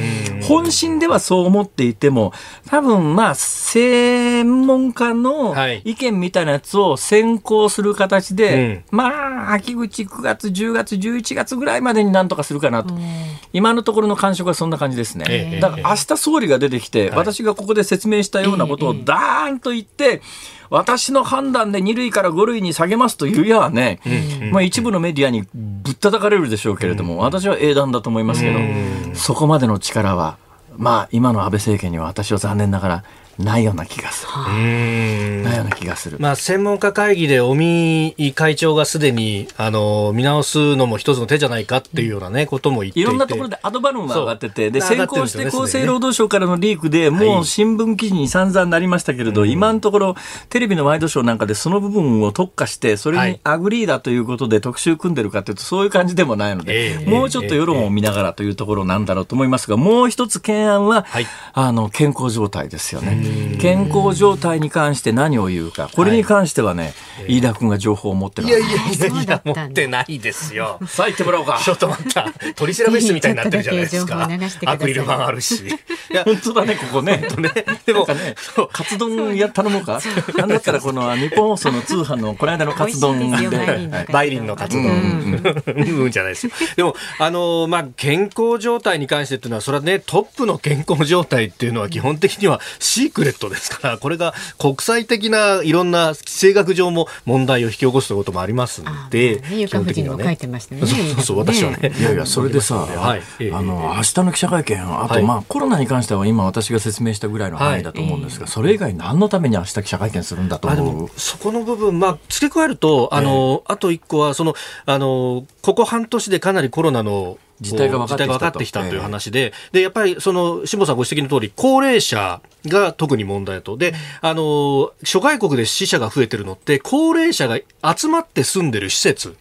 A: 本心ではそう思っていても、多分まあ、専門家の意見みたいなやつを先行する形で、まあ、秋口9月、10月、11月ぐらいまでになんとかするかなと。今のところの感触はそんな感じですね。だから明日総理が出てきて、私がここで説明したようなことをダーンと言って、私の判断で2類から5類に下げますというやはね、まあ、一部のメディアにぶったたかれるでしょうけれども、私は英断だと思いますけど、そこまでの力は、まあ、今の安倍政権には私は残念ながらないような気がする。ないような気がする。
C: まあ、専門家会議で尾身会長がすでにあの見直すのも一つの手じゃないかっていうような、ね、ことも言ってい
A: いろんなところでアドバルーンが上がってて、で先行して厚生労働省からのリークで、もう新聞記事に散々なりましたけれど、今のところ、テレビのワイドショーなんかでその部分を特化して、それに agree だということで特集組んでるかというと、そういう感じでもないので、
C: ええ
A: もうちょっと世論を見ながらというところなんだろうと思いますが、もう一つ懸案は、
C: はい。
A: あの健康状態ですよね。健康状態に関して何を言うか、これに関してはね、飯田君が情報を持ってる
C: いやいやいや
B: そう
C: いや持ってないですよ。
A: さあ行ってもらおうか。
C: ちょっと待った。取り調べ室みたいになってるじゃないですかアクリル板あるし。いや、
A: 本当だね、ここね。
C: ね、でも、
A: ね、カツ丼や頼もうか。なんだったらこの日本放送の通販のこの間のカツ丼
B: で。
C: バイリンの活動。うん、じゃないですよ。でも、あのまあ、健康状態に関してっていうのは、それはね、トップの健康状態っていうのは基本的にはシークレットですから、これが国際的ないろんな地政学上も問題を引き起こすということもありますので、
B: ねゆか夫人も書いてましたね。
C: そうそうそう、私はね。
A: いやいや、それでさ、
C: はい。ええ
A: あの、明日の記者会見、あと、
C: はい。
A: まあ、コロナに関しては今私が説明したぐらいの範囲だと思うんですが、それ以外何のために明日記者会見するんだと思う？
C: も。そこの部分、まあ、付け加えると、あの、あと一個は、その、あの、ここ半年でかなりコロナの、
A: 実態が分かってきたと
C: いう話で、で、やっぱり、その、辛坊さんご指摘の通り、高齢者が特に問題と。で、あの、諸外国で死者が増えてるのって、高齢者が集まって住んでる施設。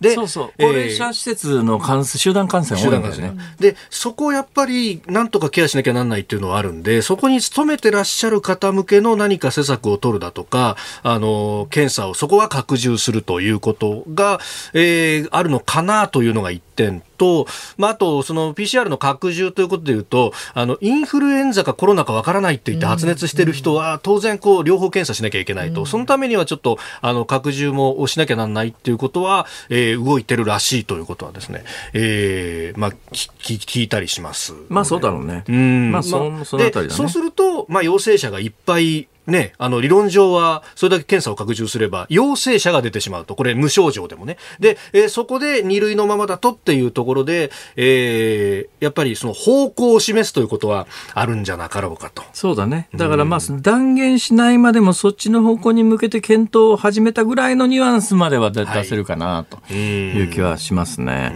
C: で、
A: そうそう。
C: えー
A: 高齢者施設の感染、集団感染多いんだよね
C: で、そこをやっぱり、なんとかケアしなきゃなんないっていうのはあるんで、そこに勤めてらっしゃる方向けの何か施策を取るだとか、あの、検査をそこは拡充するということが、えーあるのかなというのが一点と、まあ、あと、その PCR の拡充ということでいうと、あの、インフルエンザかコロナかわからないって言って発熱してる人は、当然、こう、両方検査しなきゃいけないと。そのためにはちょっと、あの、拡充もしなきゃなんないっていうことは、えー動いてるらしいということはですね、えーまあ、きき聞いたりします。
A: まあ、そうだろうね。
C: うん
A: まあ、そそのあたりだね。
C: でそうすると、まあ、陽性者がいっぱいね、あの、理論上は、それだけ検査を拡充すれば、陽性者が出てしまうと。これ、無症状でもね。で、えーそこで二類のままだとっていうところで、えーやっぱりその方向を示すということはあるんじゃなかろうかと。
A: そうだね。だからまあ、断言しないまでもそっちの方向に向けて検討を始めたぐらいのニュアンスまでは出せるかなと
C: うん
A: いう気はしますね。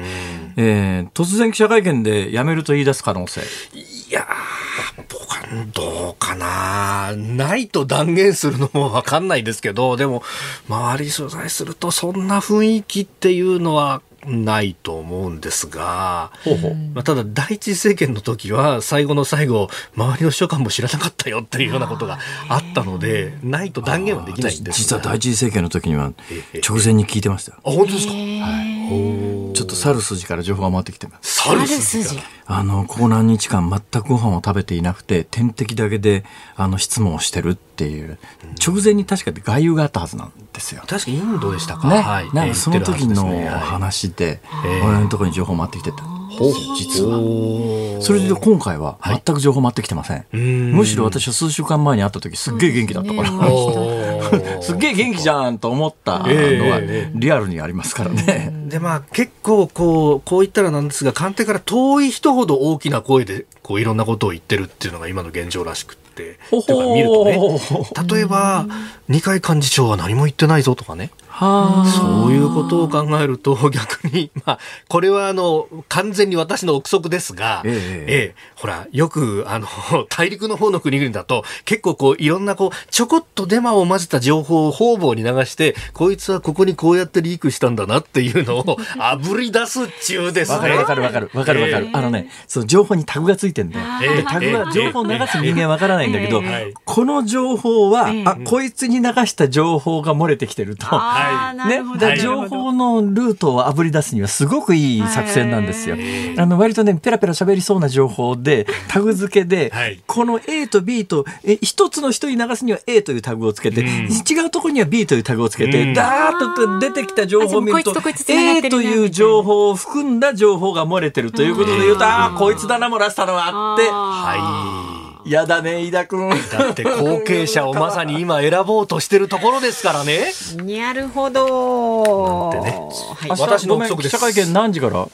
A: えー突然記者会見で辞めると言い出す可能性。
C: いやー、僕はどうかな。ないと断言するのもわかんないですけど、でも、周り取材するとそんな雰囲気っていうのはないと思うんですが、まあ、ただ第一次政権の時は最後の最後、周りの秘書官も知らなかったよっていうようなことがあったので、ないと断言はできないんです
A: 実は第一次政権の時には
C: え
A: 直前に聞いてましたよ。
C: あ、本当ですか？
A: ちょっと去る筋から情報が回ってきてます。
C: サル
B: ある
C: ス
B: 筋。
A: あの、ここ何日間全くご飯を食べていなくて、点滴だけで、あの、質問をしてるっていう、直前に確か外遊があったはずなんですよ。
C: 確かインドでしたか
A: ね。
C: はい。
A: なんかその時の話で、
C: えー
A: 俺のところに情報回ってきてた。実は。それで今回は全く情報回ってきてません。
C: ん
A: むしろ私は数週間前に会った時すっげえ元気だったから。すっげえ元気じゃんと思ったのは
C: ええ
A: リアルにありますからね。
C: でまあ結構こうこう言ったらなんですが官邸から遠い人ほど大きな声でこういろんなことを言ってるっていうのが今の現状らしくって
A: ほほー
C: とか見るとね例えば二階幹事長は何も言ってないぞとかね
A: はあ。
C: そういうことを考えると 逆にまあこれはあの完全に私の憶測ですが、
A: ええ
C: ええ。ほらよくあの 大陸の方の国々だと結構こういろんなこうちょこっとデマを混ぜた情報を方々に流してこいつはここにこうやってリークしたんだなっていうのを あぶり出すっちゅうですね。
A: わかるわかるわかるわかるわかる。あのね、その情報にタグがついてんだよ。
C: ええ。
A: でタグが情報を流す人間わからないんだけど
C: ええ、
A: この情報は
B: ええ、
A: あ、こいつに流した情報が漏れてきてると。ね。情報のルートをあぶり出すにはすごくいい作戦なんですよ。
C: はい。
A: あの割とねペラペラ喋りそうな情報で タグ付けで、
C: はい。
A: この A と B とえ一つの人に流すには A というタグをつけて、
C: うん。
A: 違うところには B というタグをつけて、
C: うん。
A: ダーッと出てきた情報を見ると
B: と
A: A という情報を含んだ情報が漏れてるということで言うと、ああこいつだな漏らしたのはあって。
C: は
A: やだね飯田君。
C: い。だって後継者をまさに今選ぼうとしてるところですからね。
B: なるほど。
C: なんてね
B: はい
A: 明日
C: 私のです
A: 記者会見何時から？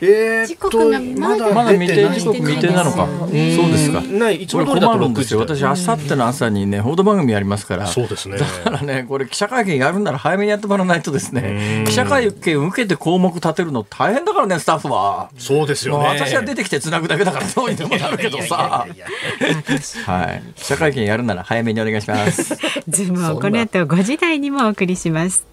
C: えー、
B: 時刻がまだ
A: まだ未定時刻未定なのか。そうですか。
C: ないいつ
A: これ
C: も通りだと6
A: 困るんですよ。
C: 時
A: 私明後日の朝にね報道番組やりますから。
C: そうですね
A: だからねこれ記者会見やるなら早めにやってもらわないとですね。記者会見受けて項目立てるの大変だからねスタッフは。
C: そうですよね
A: 私は出てきてつなぐだけだからどうにでもなるけどさ。はい。記者会見やるなら早めにお願いします。
B: ズームをこの後5時台にもお送りします。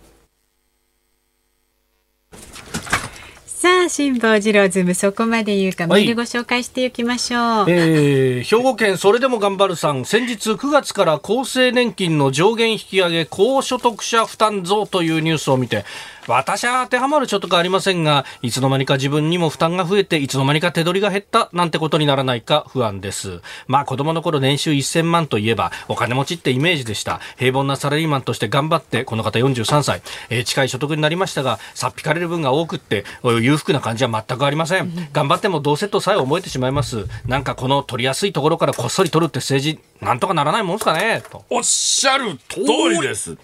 B: さあ、辛坊治郎ズームそこまで言うか、メ
C: はい
B: ールご紹介していきましょう。
C: えー兵庫県それでも頑張るさん。先日9月から厚生年金の上限引き上げ高所得者負担増というニュースを見て私は当てはまる所得ありませんがいつの間にか自分にも負担が増えていつの間にか手取りが減ったなんてことにならないか不安です。まあ子供の頃年収1000万といえばお金持ちってイメージでした。平凡なサラリーマンとして頑張ってこの方43歳、えー近い所得になりましたがさっぴかれる分が多くって裕福な感じは全くありません。頑張ってもどうせとさえ思えてしまいます。なんかこの取りやすいところからこっそり取るって政治なんとかならないもんですかね？と。
A: おっしゃる通りです。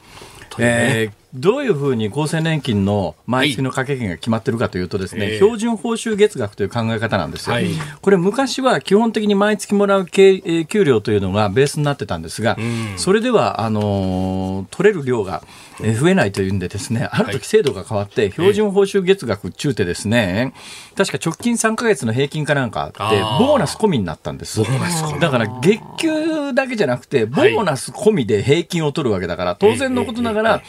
A: えーどういうふうに厚生年金の毎月の掛け金が決まってるかというとですね、
C: ええ
A: 標準報酬月額という考え方なんですよ。
C: はい。
A: これ昔は基本的に毎月もらう給料というのがベースになってたんですが、それではあのー取れる量がえー増えないというんでですね、ある時制度が変わって標準報酬月額中てですね、確か直近3ヶ月の平均かなんかあってボーナス込みになったんです。だから月給だけじゃなくてボーナス込みで平均を取るわけだから当然のことながら、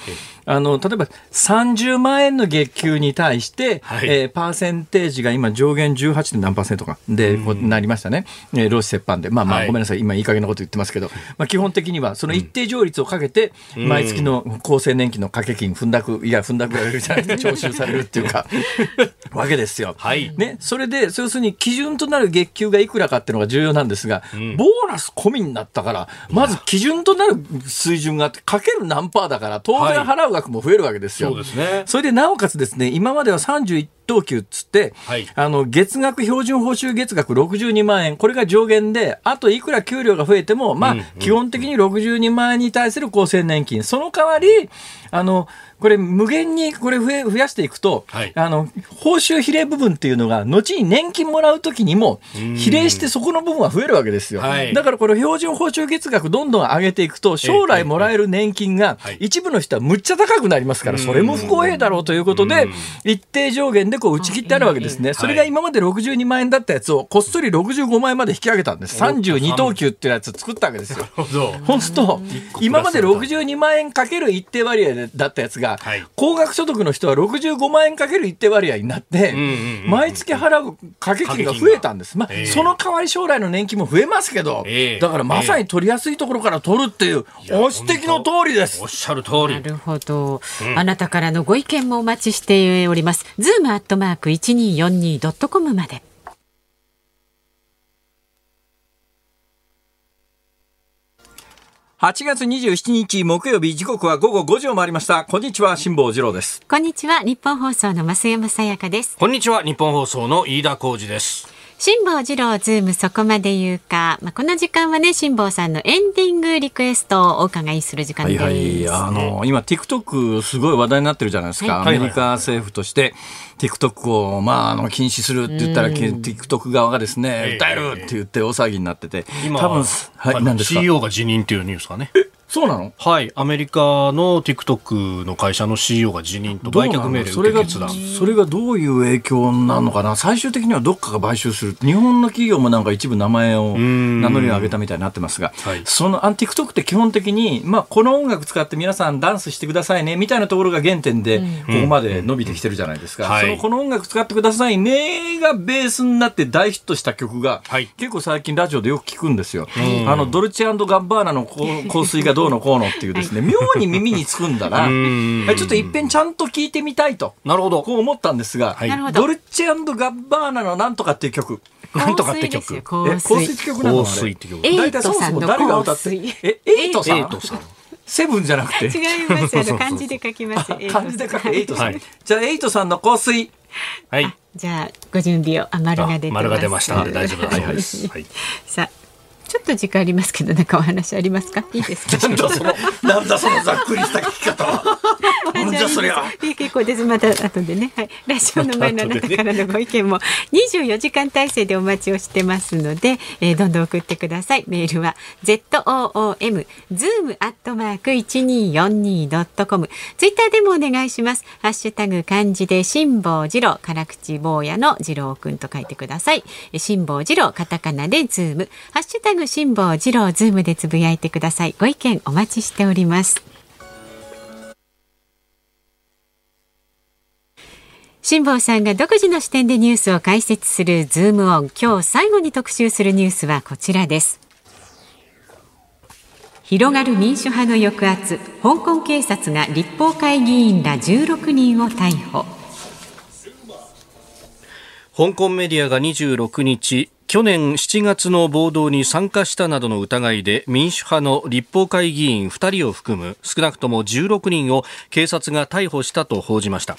A: あの例えば30万円の月給に対して、
C: はい。
A: えーパーセンテージが今上限 18. 点何パーセントかでこうなりましたね、えー労使折半で。まあまあ、
C: はい。
A: ごめんなさい。今いい加減なこと言ってますけど、まあ、基本的にはその一定上率をかけて、毎月の厚生年金の掛け金ふんだくいやふんだくられるじゃなくて徴収されるっていうか わけですよ。
C: はい
A: ね、それで、要するに基準となる月給がいくらかっていうのが重要なんですが、ボーナス込みになったから、まず基準となる水準があって、かける何パーだから、当然払う額も増えるわけですよ。
C: そうですね
A: それで、なおかつですね、今までは31等級っつって、
C: はい。
A: あの、月額標準報酬月額62万円、これが上限で、あといくら給料が増えても、まあ、基本的に62万円に対する厚生年金、その代わり、あの、これ無限にこれ増え増やしていくと、
C: はい。
A: あの報酬比例部分っていうのが後に年金もらうときにも比例してそこの部分は増えるわけですよ、
C: はい。
A: だからこれ標準報酬月額どんどん上げていくと将来もらえる年金が
C: はい
A: 一部の人はむっちゃ高くなりますからそれも不公平だろうということで一定上限でこう打ち切ってあるわけですね。それが今まで62万円だったやつをこっそり65万円まで引き上げたんです。32等級っていうやつ作ったわけですよ。そうすると今まで62万円かける一定割合だったやつが
C: はい。
A: 高額所得の人は65万円かける一定割合になって毎月払う掛け金が増えたんです。まあ
C: ええ。
A: その代わり将来の年金も増えますけど
C: ええ。
A: だからまさに取りやすいところから取るっていうお指摘の通りです。
C: おっ。しゃる通り。
B: なるほど、あなたからのご意見もお待ちしております。ズームアットマーク一二四二ドットコムまで。
A: 8月27日木曜日時刻は午後5時を回りました。こんにちは辛坊治郎です。
B: こんにちは、日本放送の増山さやかです。
C: こんにちは日本放送の飯田浩二です
B: 辛坊治郎ズームそこまで言うか、まあ、この時間はね辛坊さんのエンディングリクエストをお伺いする時間
A: はい
B: です。
A: はい、あの今 TikTok すごい話題になってるじゃないですか、
B: はい。
A: アメリカ政府として。TikTok をまああの禁止するって言ったら、TikTok 側がですね、
C: ええ。
A: 訴えるって言って大騒ぎになってて、
C: 今
A: 多分はい何ですか
C: ？CEO が辞任っていうニュースがね
A: そうなの？
C: はい。アメリカの TikTok の会社の CEO が辞任と売却命令
A: それが
C: 受け決断。
A: それがどういう影響なのかな？最終的にはどっかが買収する。日本の企業もなんか一部名前を名乗りを上げたみたいになってますが、
C: はい。
A: その TikTok って基本的に、まあ、この音楽使って皆さんダンスしてくださいねみたいなところが原点でここまで伸びてきてるじゃないですか、
C: はい。
A: そのこの音楽使ってください。ねがベースになって大ヒットした曲が、
C: はい。
A: 結構最近ラジオでよく聞くんですよ、あのドルチェガッバーナの香水がどうのこうのっていうですね妙に耳につくんだな。
C: ん
A: ちょっといっぺんちゃんと聞いてみたいと。
C: なるほど。
A: こう思ったんですが、
C: はい。
A: ドルチェガッバーナのなんとかっていう曲。
C: なんとかって曲。
B: 香水
A: って曲なの
C: 香
A: あれ？
C: 水って曲。
B: エイ
A: 大体そもそも誰が歌って
B: 香水。
A: え、エイトさん？セブンじゃなくて。
B: 違いますよ。あの漢字で書きます。えー
A: 漢字で書く。エイトさん。
C: はい。
A: じゃあ、エイトさんの香水。
C: はい。
B: あじゃあご準備を。あ丸が出てます。
C: 丸が出ましたので大丈夫だそう
A: はいはい。
C: ですはい。
B: さあちょっと時間ありますけど、なんかお話ありますか？いいですか？
A: なんだその、なんだそのざっくりした聞き方は。なんじゃそりゃ。
B: いい結構です。また後でね。はい。ラジオの前のあなたからのご意見も24時間体制でお待ちをしてますので、えー、どんどん送ってください。メールは z o o m zoom アットマーク一二四二ドットコム。ツイッターでもお願いします。ハッシュタグ漢字で辛坊治郎、辛口坊やの治郎くんと書いてください。辛坊治郎、カタカナでズーム、ハッシュタグ辛坊治郎ズームでつぶやいてください。ご意見お待ちしております。辛坊さんが独自の視点でニュースを解説するズームオン。今日最後に特集するニュースはこちらです。広がる民主派の抑圧、香港警察が立法会議員ら16人を逮捕。
C: 香港メディアが26日去年7月の暴動に参加したなどの疑いで民主派の立法会議員2人を含む少なくとも16人を警察が逮捕したと報じました。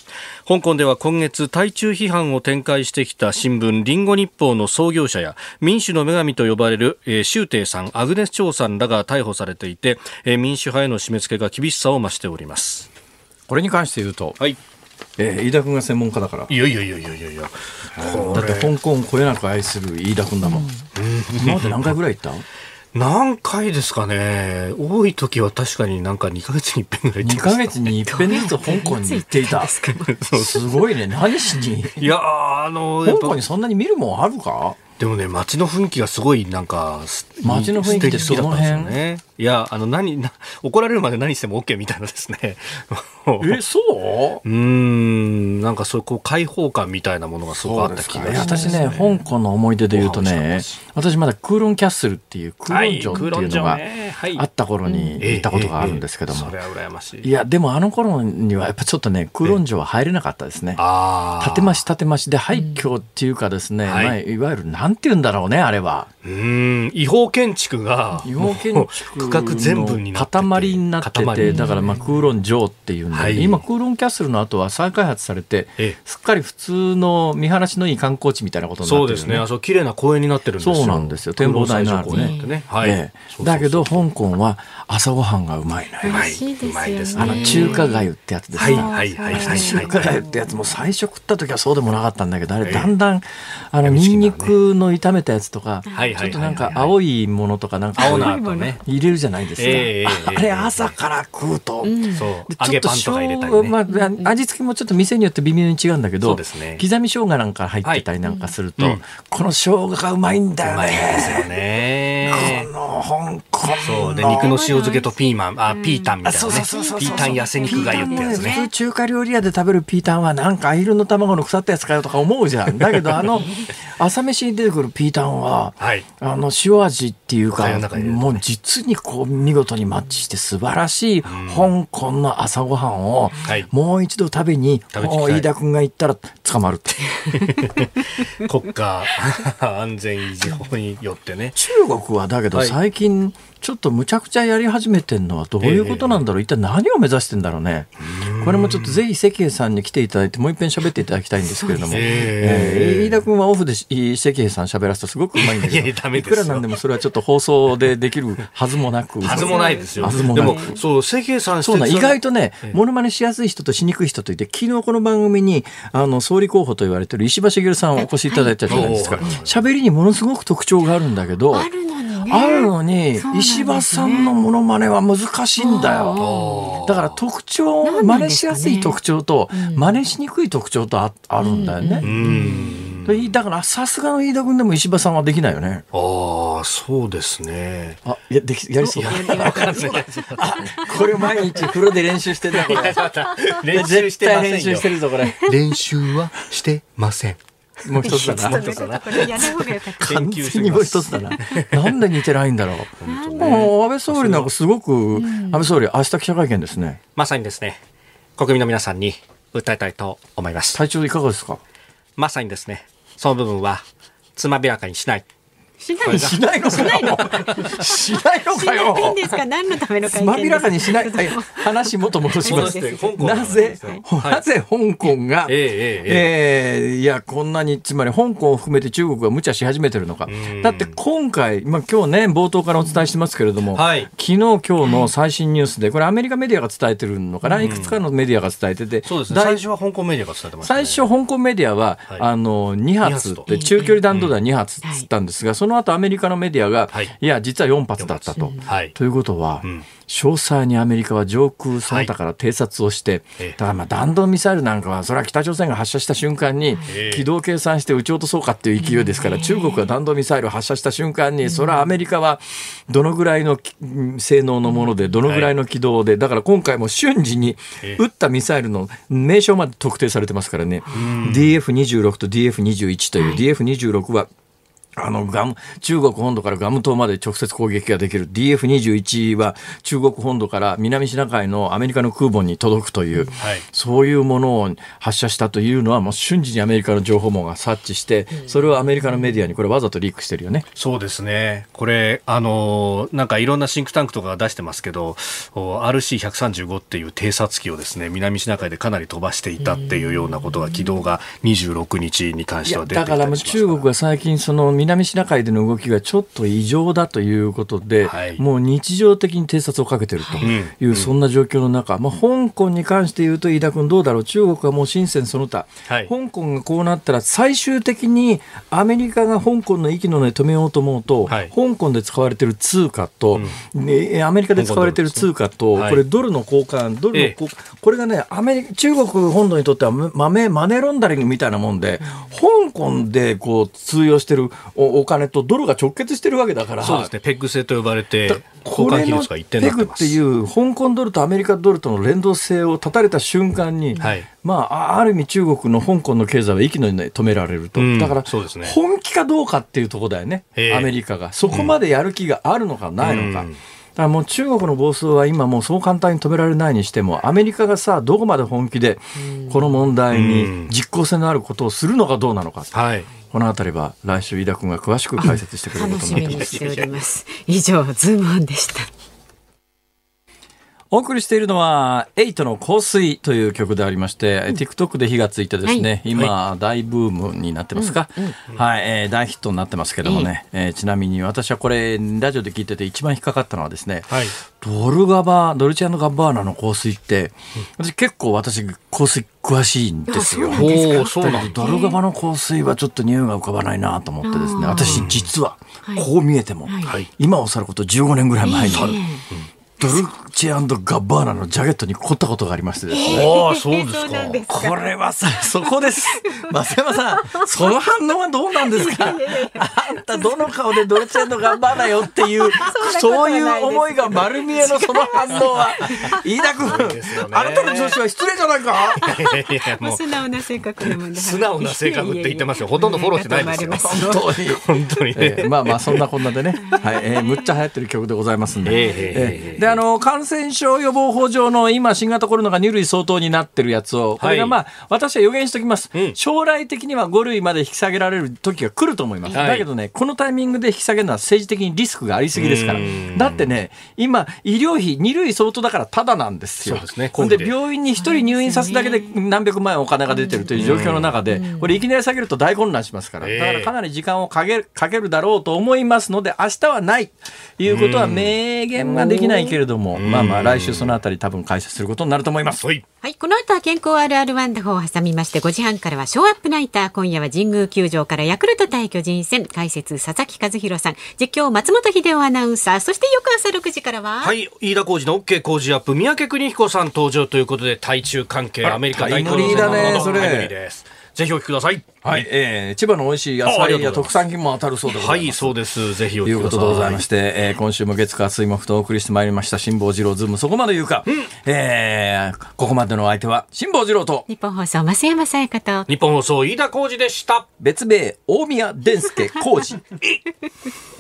C: 香港では今月対中批判を展開してきた新聞リンゴ日報の創業者や民主の女神と呼ばれる、えー、周庭さんアグネス・チョウさんらが逮捕されていて、えー、民主派への締め付けが厳しさを増しております。
A: これに関して言うと、
C: はい
A: えー、飯田君が専門家だから。
C: いやいやいやいやいや。い。や
A: だって香港をこれなく愛する飯田君だもん、うん、今まで何回ぐらい行った
C: 何回ですかね。多い時は確かになんか2か月に一遍ぐらい行
A: ってま2か月に一遍ずつ香港に行っていた。すごいね。何しに？
C: いやあの
A: 香港にそんなに見るもんあるか？
C: でもね街の雰囲気がすごいなんか
A: 街の雰囲気ってその辺？
C: ねいやあの何な怒られるまで何しても OK みたいなですね。
A: えそう？
C: うんなんかそうこう開放感みたいなものがすごくあった気がし
A: ます、ね、私ね香港の思い出で言うとね私まだクーロンキャッスルっていうクーロン城っていうのがあった頃に行ったことがあるんですけども、
C: それは羨ましい。
A: いやでもあの頃にはやっぱちょっとねクーロン城は入れなかったですね。建て増し建て増し。で廃墟っていうかですね、まあ、いわゆるなんて言うんだろうねあれは。
C: うん違法建築が
A: 違法建築
C: 区画全部に
A: 塊になっててだからまあクーロン城っていうんで、はい、今クーロンキャッスルの後は再開発されてすっかり普通の見晴らしのいい観光地みたいなことになってる、
C: ね、そうですね。あそ綺麗な公園になってるんですよ。
A: そうなんですよ。展望台のあるねね、はい、ええ、だけど香港は朝ごはんがうまいね。
C: うまいですね。
A: あの中華粥ってやつです
C: か、はいはいはいはい、
A: 中華粥ってやつも最初食った時はそうでもなかったんだけどあれだんだんあのニンニクの炒めたやつとか、ちょっとなんか青いものとかなんか
C: 青なとね
A: 入れるじゃないですか、えー、あれ朝から食うと、うん、
C: そう揚げパンとか入れたり、ね、ま
A: あ、味付けもちょっと店によって微妙に違うんだけど、ね、刻み生姜なんか入ってたりなんかすると、はい。うん、この生姜がうまいんだよね。うまい
C: ですよね。
A: この香港
C: そう。で肉の塩漬けとピーマン。あピータンみたいなね。ピータン痩せ肉がゆってやつね。
A: 普通中華料理屋で食べるピータンはなんかアヒルの卵の腐ったやつかよとか思うじゃん。だけどあの朝飯に出てくるピータンは、はい、あの塩味っていうかもう実にこう見事にマッチして素晴らしい香港の朝ごはんをもう一度食べに飯田君が行ったら捕まるって
C: 国家 安全維持法によってね。
A: 中国はだけど最近、ちょっとむちゃくちゃやり始めてるのはどういうことなんだろう、一体何を目指してんだろうね？これもちょっとぜひ関平さんに来ていただいてもう一遍喋っていただきたいんですけれども、えー、飯田君はオフで関平さん喋らすとすごくうまいんだけどいくらなんでもそれはちょっと放送でできるはずもなく。
C: はずもないですよ
A: はずもな
C: くそう関平さん
A: そうな意外とねものまねしやすい人としにくい人といて昨日この番組にあの総理候補と言われてる石破茂さんをお越しいただいたじゃないですか。喋りにものすごく特徴があるんだけど
B: あるのに、
A: ね、あるのに石破さんのものまねは難しいんだよだから特徴真似しやすい特徴徴と、真似しにくい特徴とああるんだよね。だからさすがの飯田君でも石破さんはできないよね。
C: ああ、そうですね。
A: あ、や、でき、やりそう。あ、これ毎日風呂で練習してんだ、これ。
C: 練習してません
A: 練習してるぞ、これ。
C: 練習はしてません。
A: もう一つだな。完全にもう一つだな。なんで似てないんだろう。もう安倍総理なんかすごく、安倍総理明日記者会見ですね。
C: まさにですね。国民の皆さんに訴えたいと思います。
A: 体調いかがですか？
C: まさにですね、その部分はつまびらかにしない。
B: しない
A: しないのかよ。しないの？かよ。
B: いいんですか？何のための会見
A: まびらかにしない。はい、話元戻します。なぜ、なぜ香港が、ええいや、こんなに、つまり香港を含めて中国が無茶し始めてるのか。だって今回、まあ今日ね、冒頭からお伝えしてますけれども、はい、昨日今日の最新ニュースで、これアメリカメディアが伝えてるのかな、いくつかのメディアが伝えてて、
C: そうですね。最初は香港メディアが伝えてました、
A: ね、最初香港メディアは、はい、あの、2発って中距離弾道弾2発っつったんですが、その後アメリカのメディアが、い、や、実は4発だったと。ということは、うん。詳細にアメリカは上空その他から偵察をして、はい、だからまあ弾道ミサイルなんかはそれは北朝鮮が発射した瞬間に軌道計算して撃ち落とそうかっていう勢いですから中国が弾道ミサイルを発射した瞬間にそれはアメリカはどのぐらいの性能のものでどのぐらいの軌道でだから今回も瞬時に撃ったミサイルの名称まで特定されてますからね。DF26 と DF21 という DF26 はあのガム中国本土からガム島まで直接攻撃ができる。DF21 は中国本土から南シナ海のアメリカの空母に届くという、はい、そういうものを発射したというのはもう瞬時にアメリカの情報網が察知してそれをアメリカのメディアにこれわざとリークしてるよね。
C: そうですね。これあのなんかいろんなシンクタンクとかが出してますけど RC135 っていう偵察機をですね南シナ海でかなり飛ばしていたっていうようなことが軌道が26日に関しては出て
A: だから中国が最近その南シナ海での動きがちょっと異常だということで、はい、もう日常的に偵察をかけているとい。う、そんな状況の中、まあ、香港に関して言うと、飯田君、どうだろう、中国はもう深センその他、はい、香港がこうなったら、最終的にアメリカが香港の息の根止めようと思うと、はい、香港で使われている通貨と、うん、アメリカで使われている通貨と、これ、ドルの交換、ドルの、ええ、これがね、アメリカ中国本土にとってはマネマネーロンダリングみたいなもんで、香港でこう通用してるお金とドルが直結してるわけだから。
C: そうですね。ペッグ制と呼ばれて、交換比率が一定になって
A: ます。ペグっていう香港ドルとアメリカドルとの連動性を断たれた瞬間に、はい、まあ、ある意味中国の香港の経済は息の根止められると。だから、そうですね、本気かどうかっていうところだよね。アメリカが。そこまでやる気があるのかないのか。うんだからもう中国の暴走は今もうそう簡単に止められないにしてもアメリカがさどこまで本気でこの問題に実効性のあることをするのかどうなのか、はい、このあたりは来週飯田君が詳しく解説してくれることになって
B: ます。以上ズームオンでした。
A: お送りしているのは、エイトの香水という曲でありまして、うん、TikTok で火がついてですね、はい、今、大ブームになってますか、うんうん、はい、えー、大ヒットになってますけどもね、えー、ちなみに私はこれ、ラジオで聞いてて一番引っかかったのはですね、はい、ドルガバ、ドルチアンガッバーナの香水って、私結構私、香水詳しいんですよ。
C: おそうなん
A: ドルガバの香水はちょっと匂いが浮かばないなと思ってですね、私実は、こう見えても、はい、今を去ること15年ぐらい前に、ドルチアンドガッバーナのジャケットに凝ったことがありましてですね。
C: ああ、そうです
A: か。これはさ、そこです。松山さん、その反応はどうなんですか？あんたどの顔でドルチアンドガッバーナよっていう、そういう思いが丸見えのその反応は、飯田君、あなたの上司は失礼じゃないか？
B: いやもう素直な性格
C: 素直な性格って言ってますよ。ほとんどフォローしてないですよ。
A: 本当に。本当に、えー、まあまあ、そんなこんなでね、はい、えー、むっちゃ流行ってる曲でございますんで。えー、えー、で、あの、感染症予防法上の今、新型コロナが2類相当になってるやつを、これがまあ、私は予言しておきます、うん、将来的には5類まで引き下げられる時が来ると思います。はい、だけどね、このタイミングで引き下げるのは政治的にリスクがありすぎですから。だってね、今、医療費2類相当だからただなんですよ。そうですね。で、病院に1人入院さすだけで何百万円お金が出てるという状況の中で、これいきなり下げると大混乱しますから。だからかなり時間をかけるかけるだろうと思いますので、明日はない。いうことは明言はできないけれども、まあまあ来週そのあたり多分解説することになると思います。
B: はい。はい、この後は健康あるあるワンダホーを挟みまして、5時半からはショーアップナイター。今夜は神宮球場からヤクルト対巨人戦、解説佐々木和弘さん、実況松本秀夫アナウンサー、そして翌朝6時からは。
C: はい、飯田浩二の OK 工事アップ、宮家邦彦さん登場ということで、対中関係、アメリカ大統領選のもののタイムです。ぜひお聞きください。
A: はい、えー、千葉の美味しい野菜や特産品も当たるそうでございます。
C: はい、そうです。ぜひ
A: お聞きください。ということでございまして、えー、今週も月火水木とお送りしてまいりました、辛坊治郎ズーム、そこまで言うか。うん、えー、ここまでの相手は、辛坊治郎と、
B: 日本放送、増山さやかと、
C: 日本放送、飯田浩二でした。
A: 別名、大宮伝助浩二。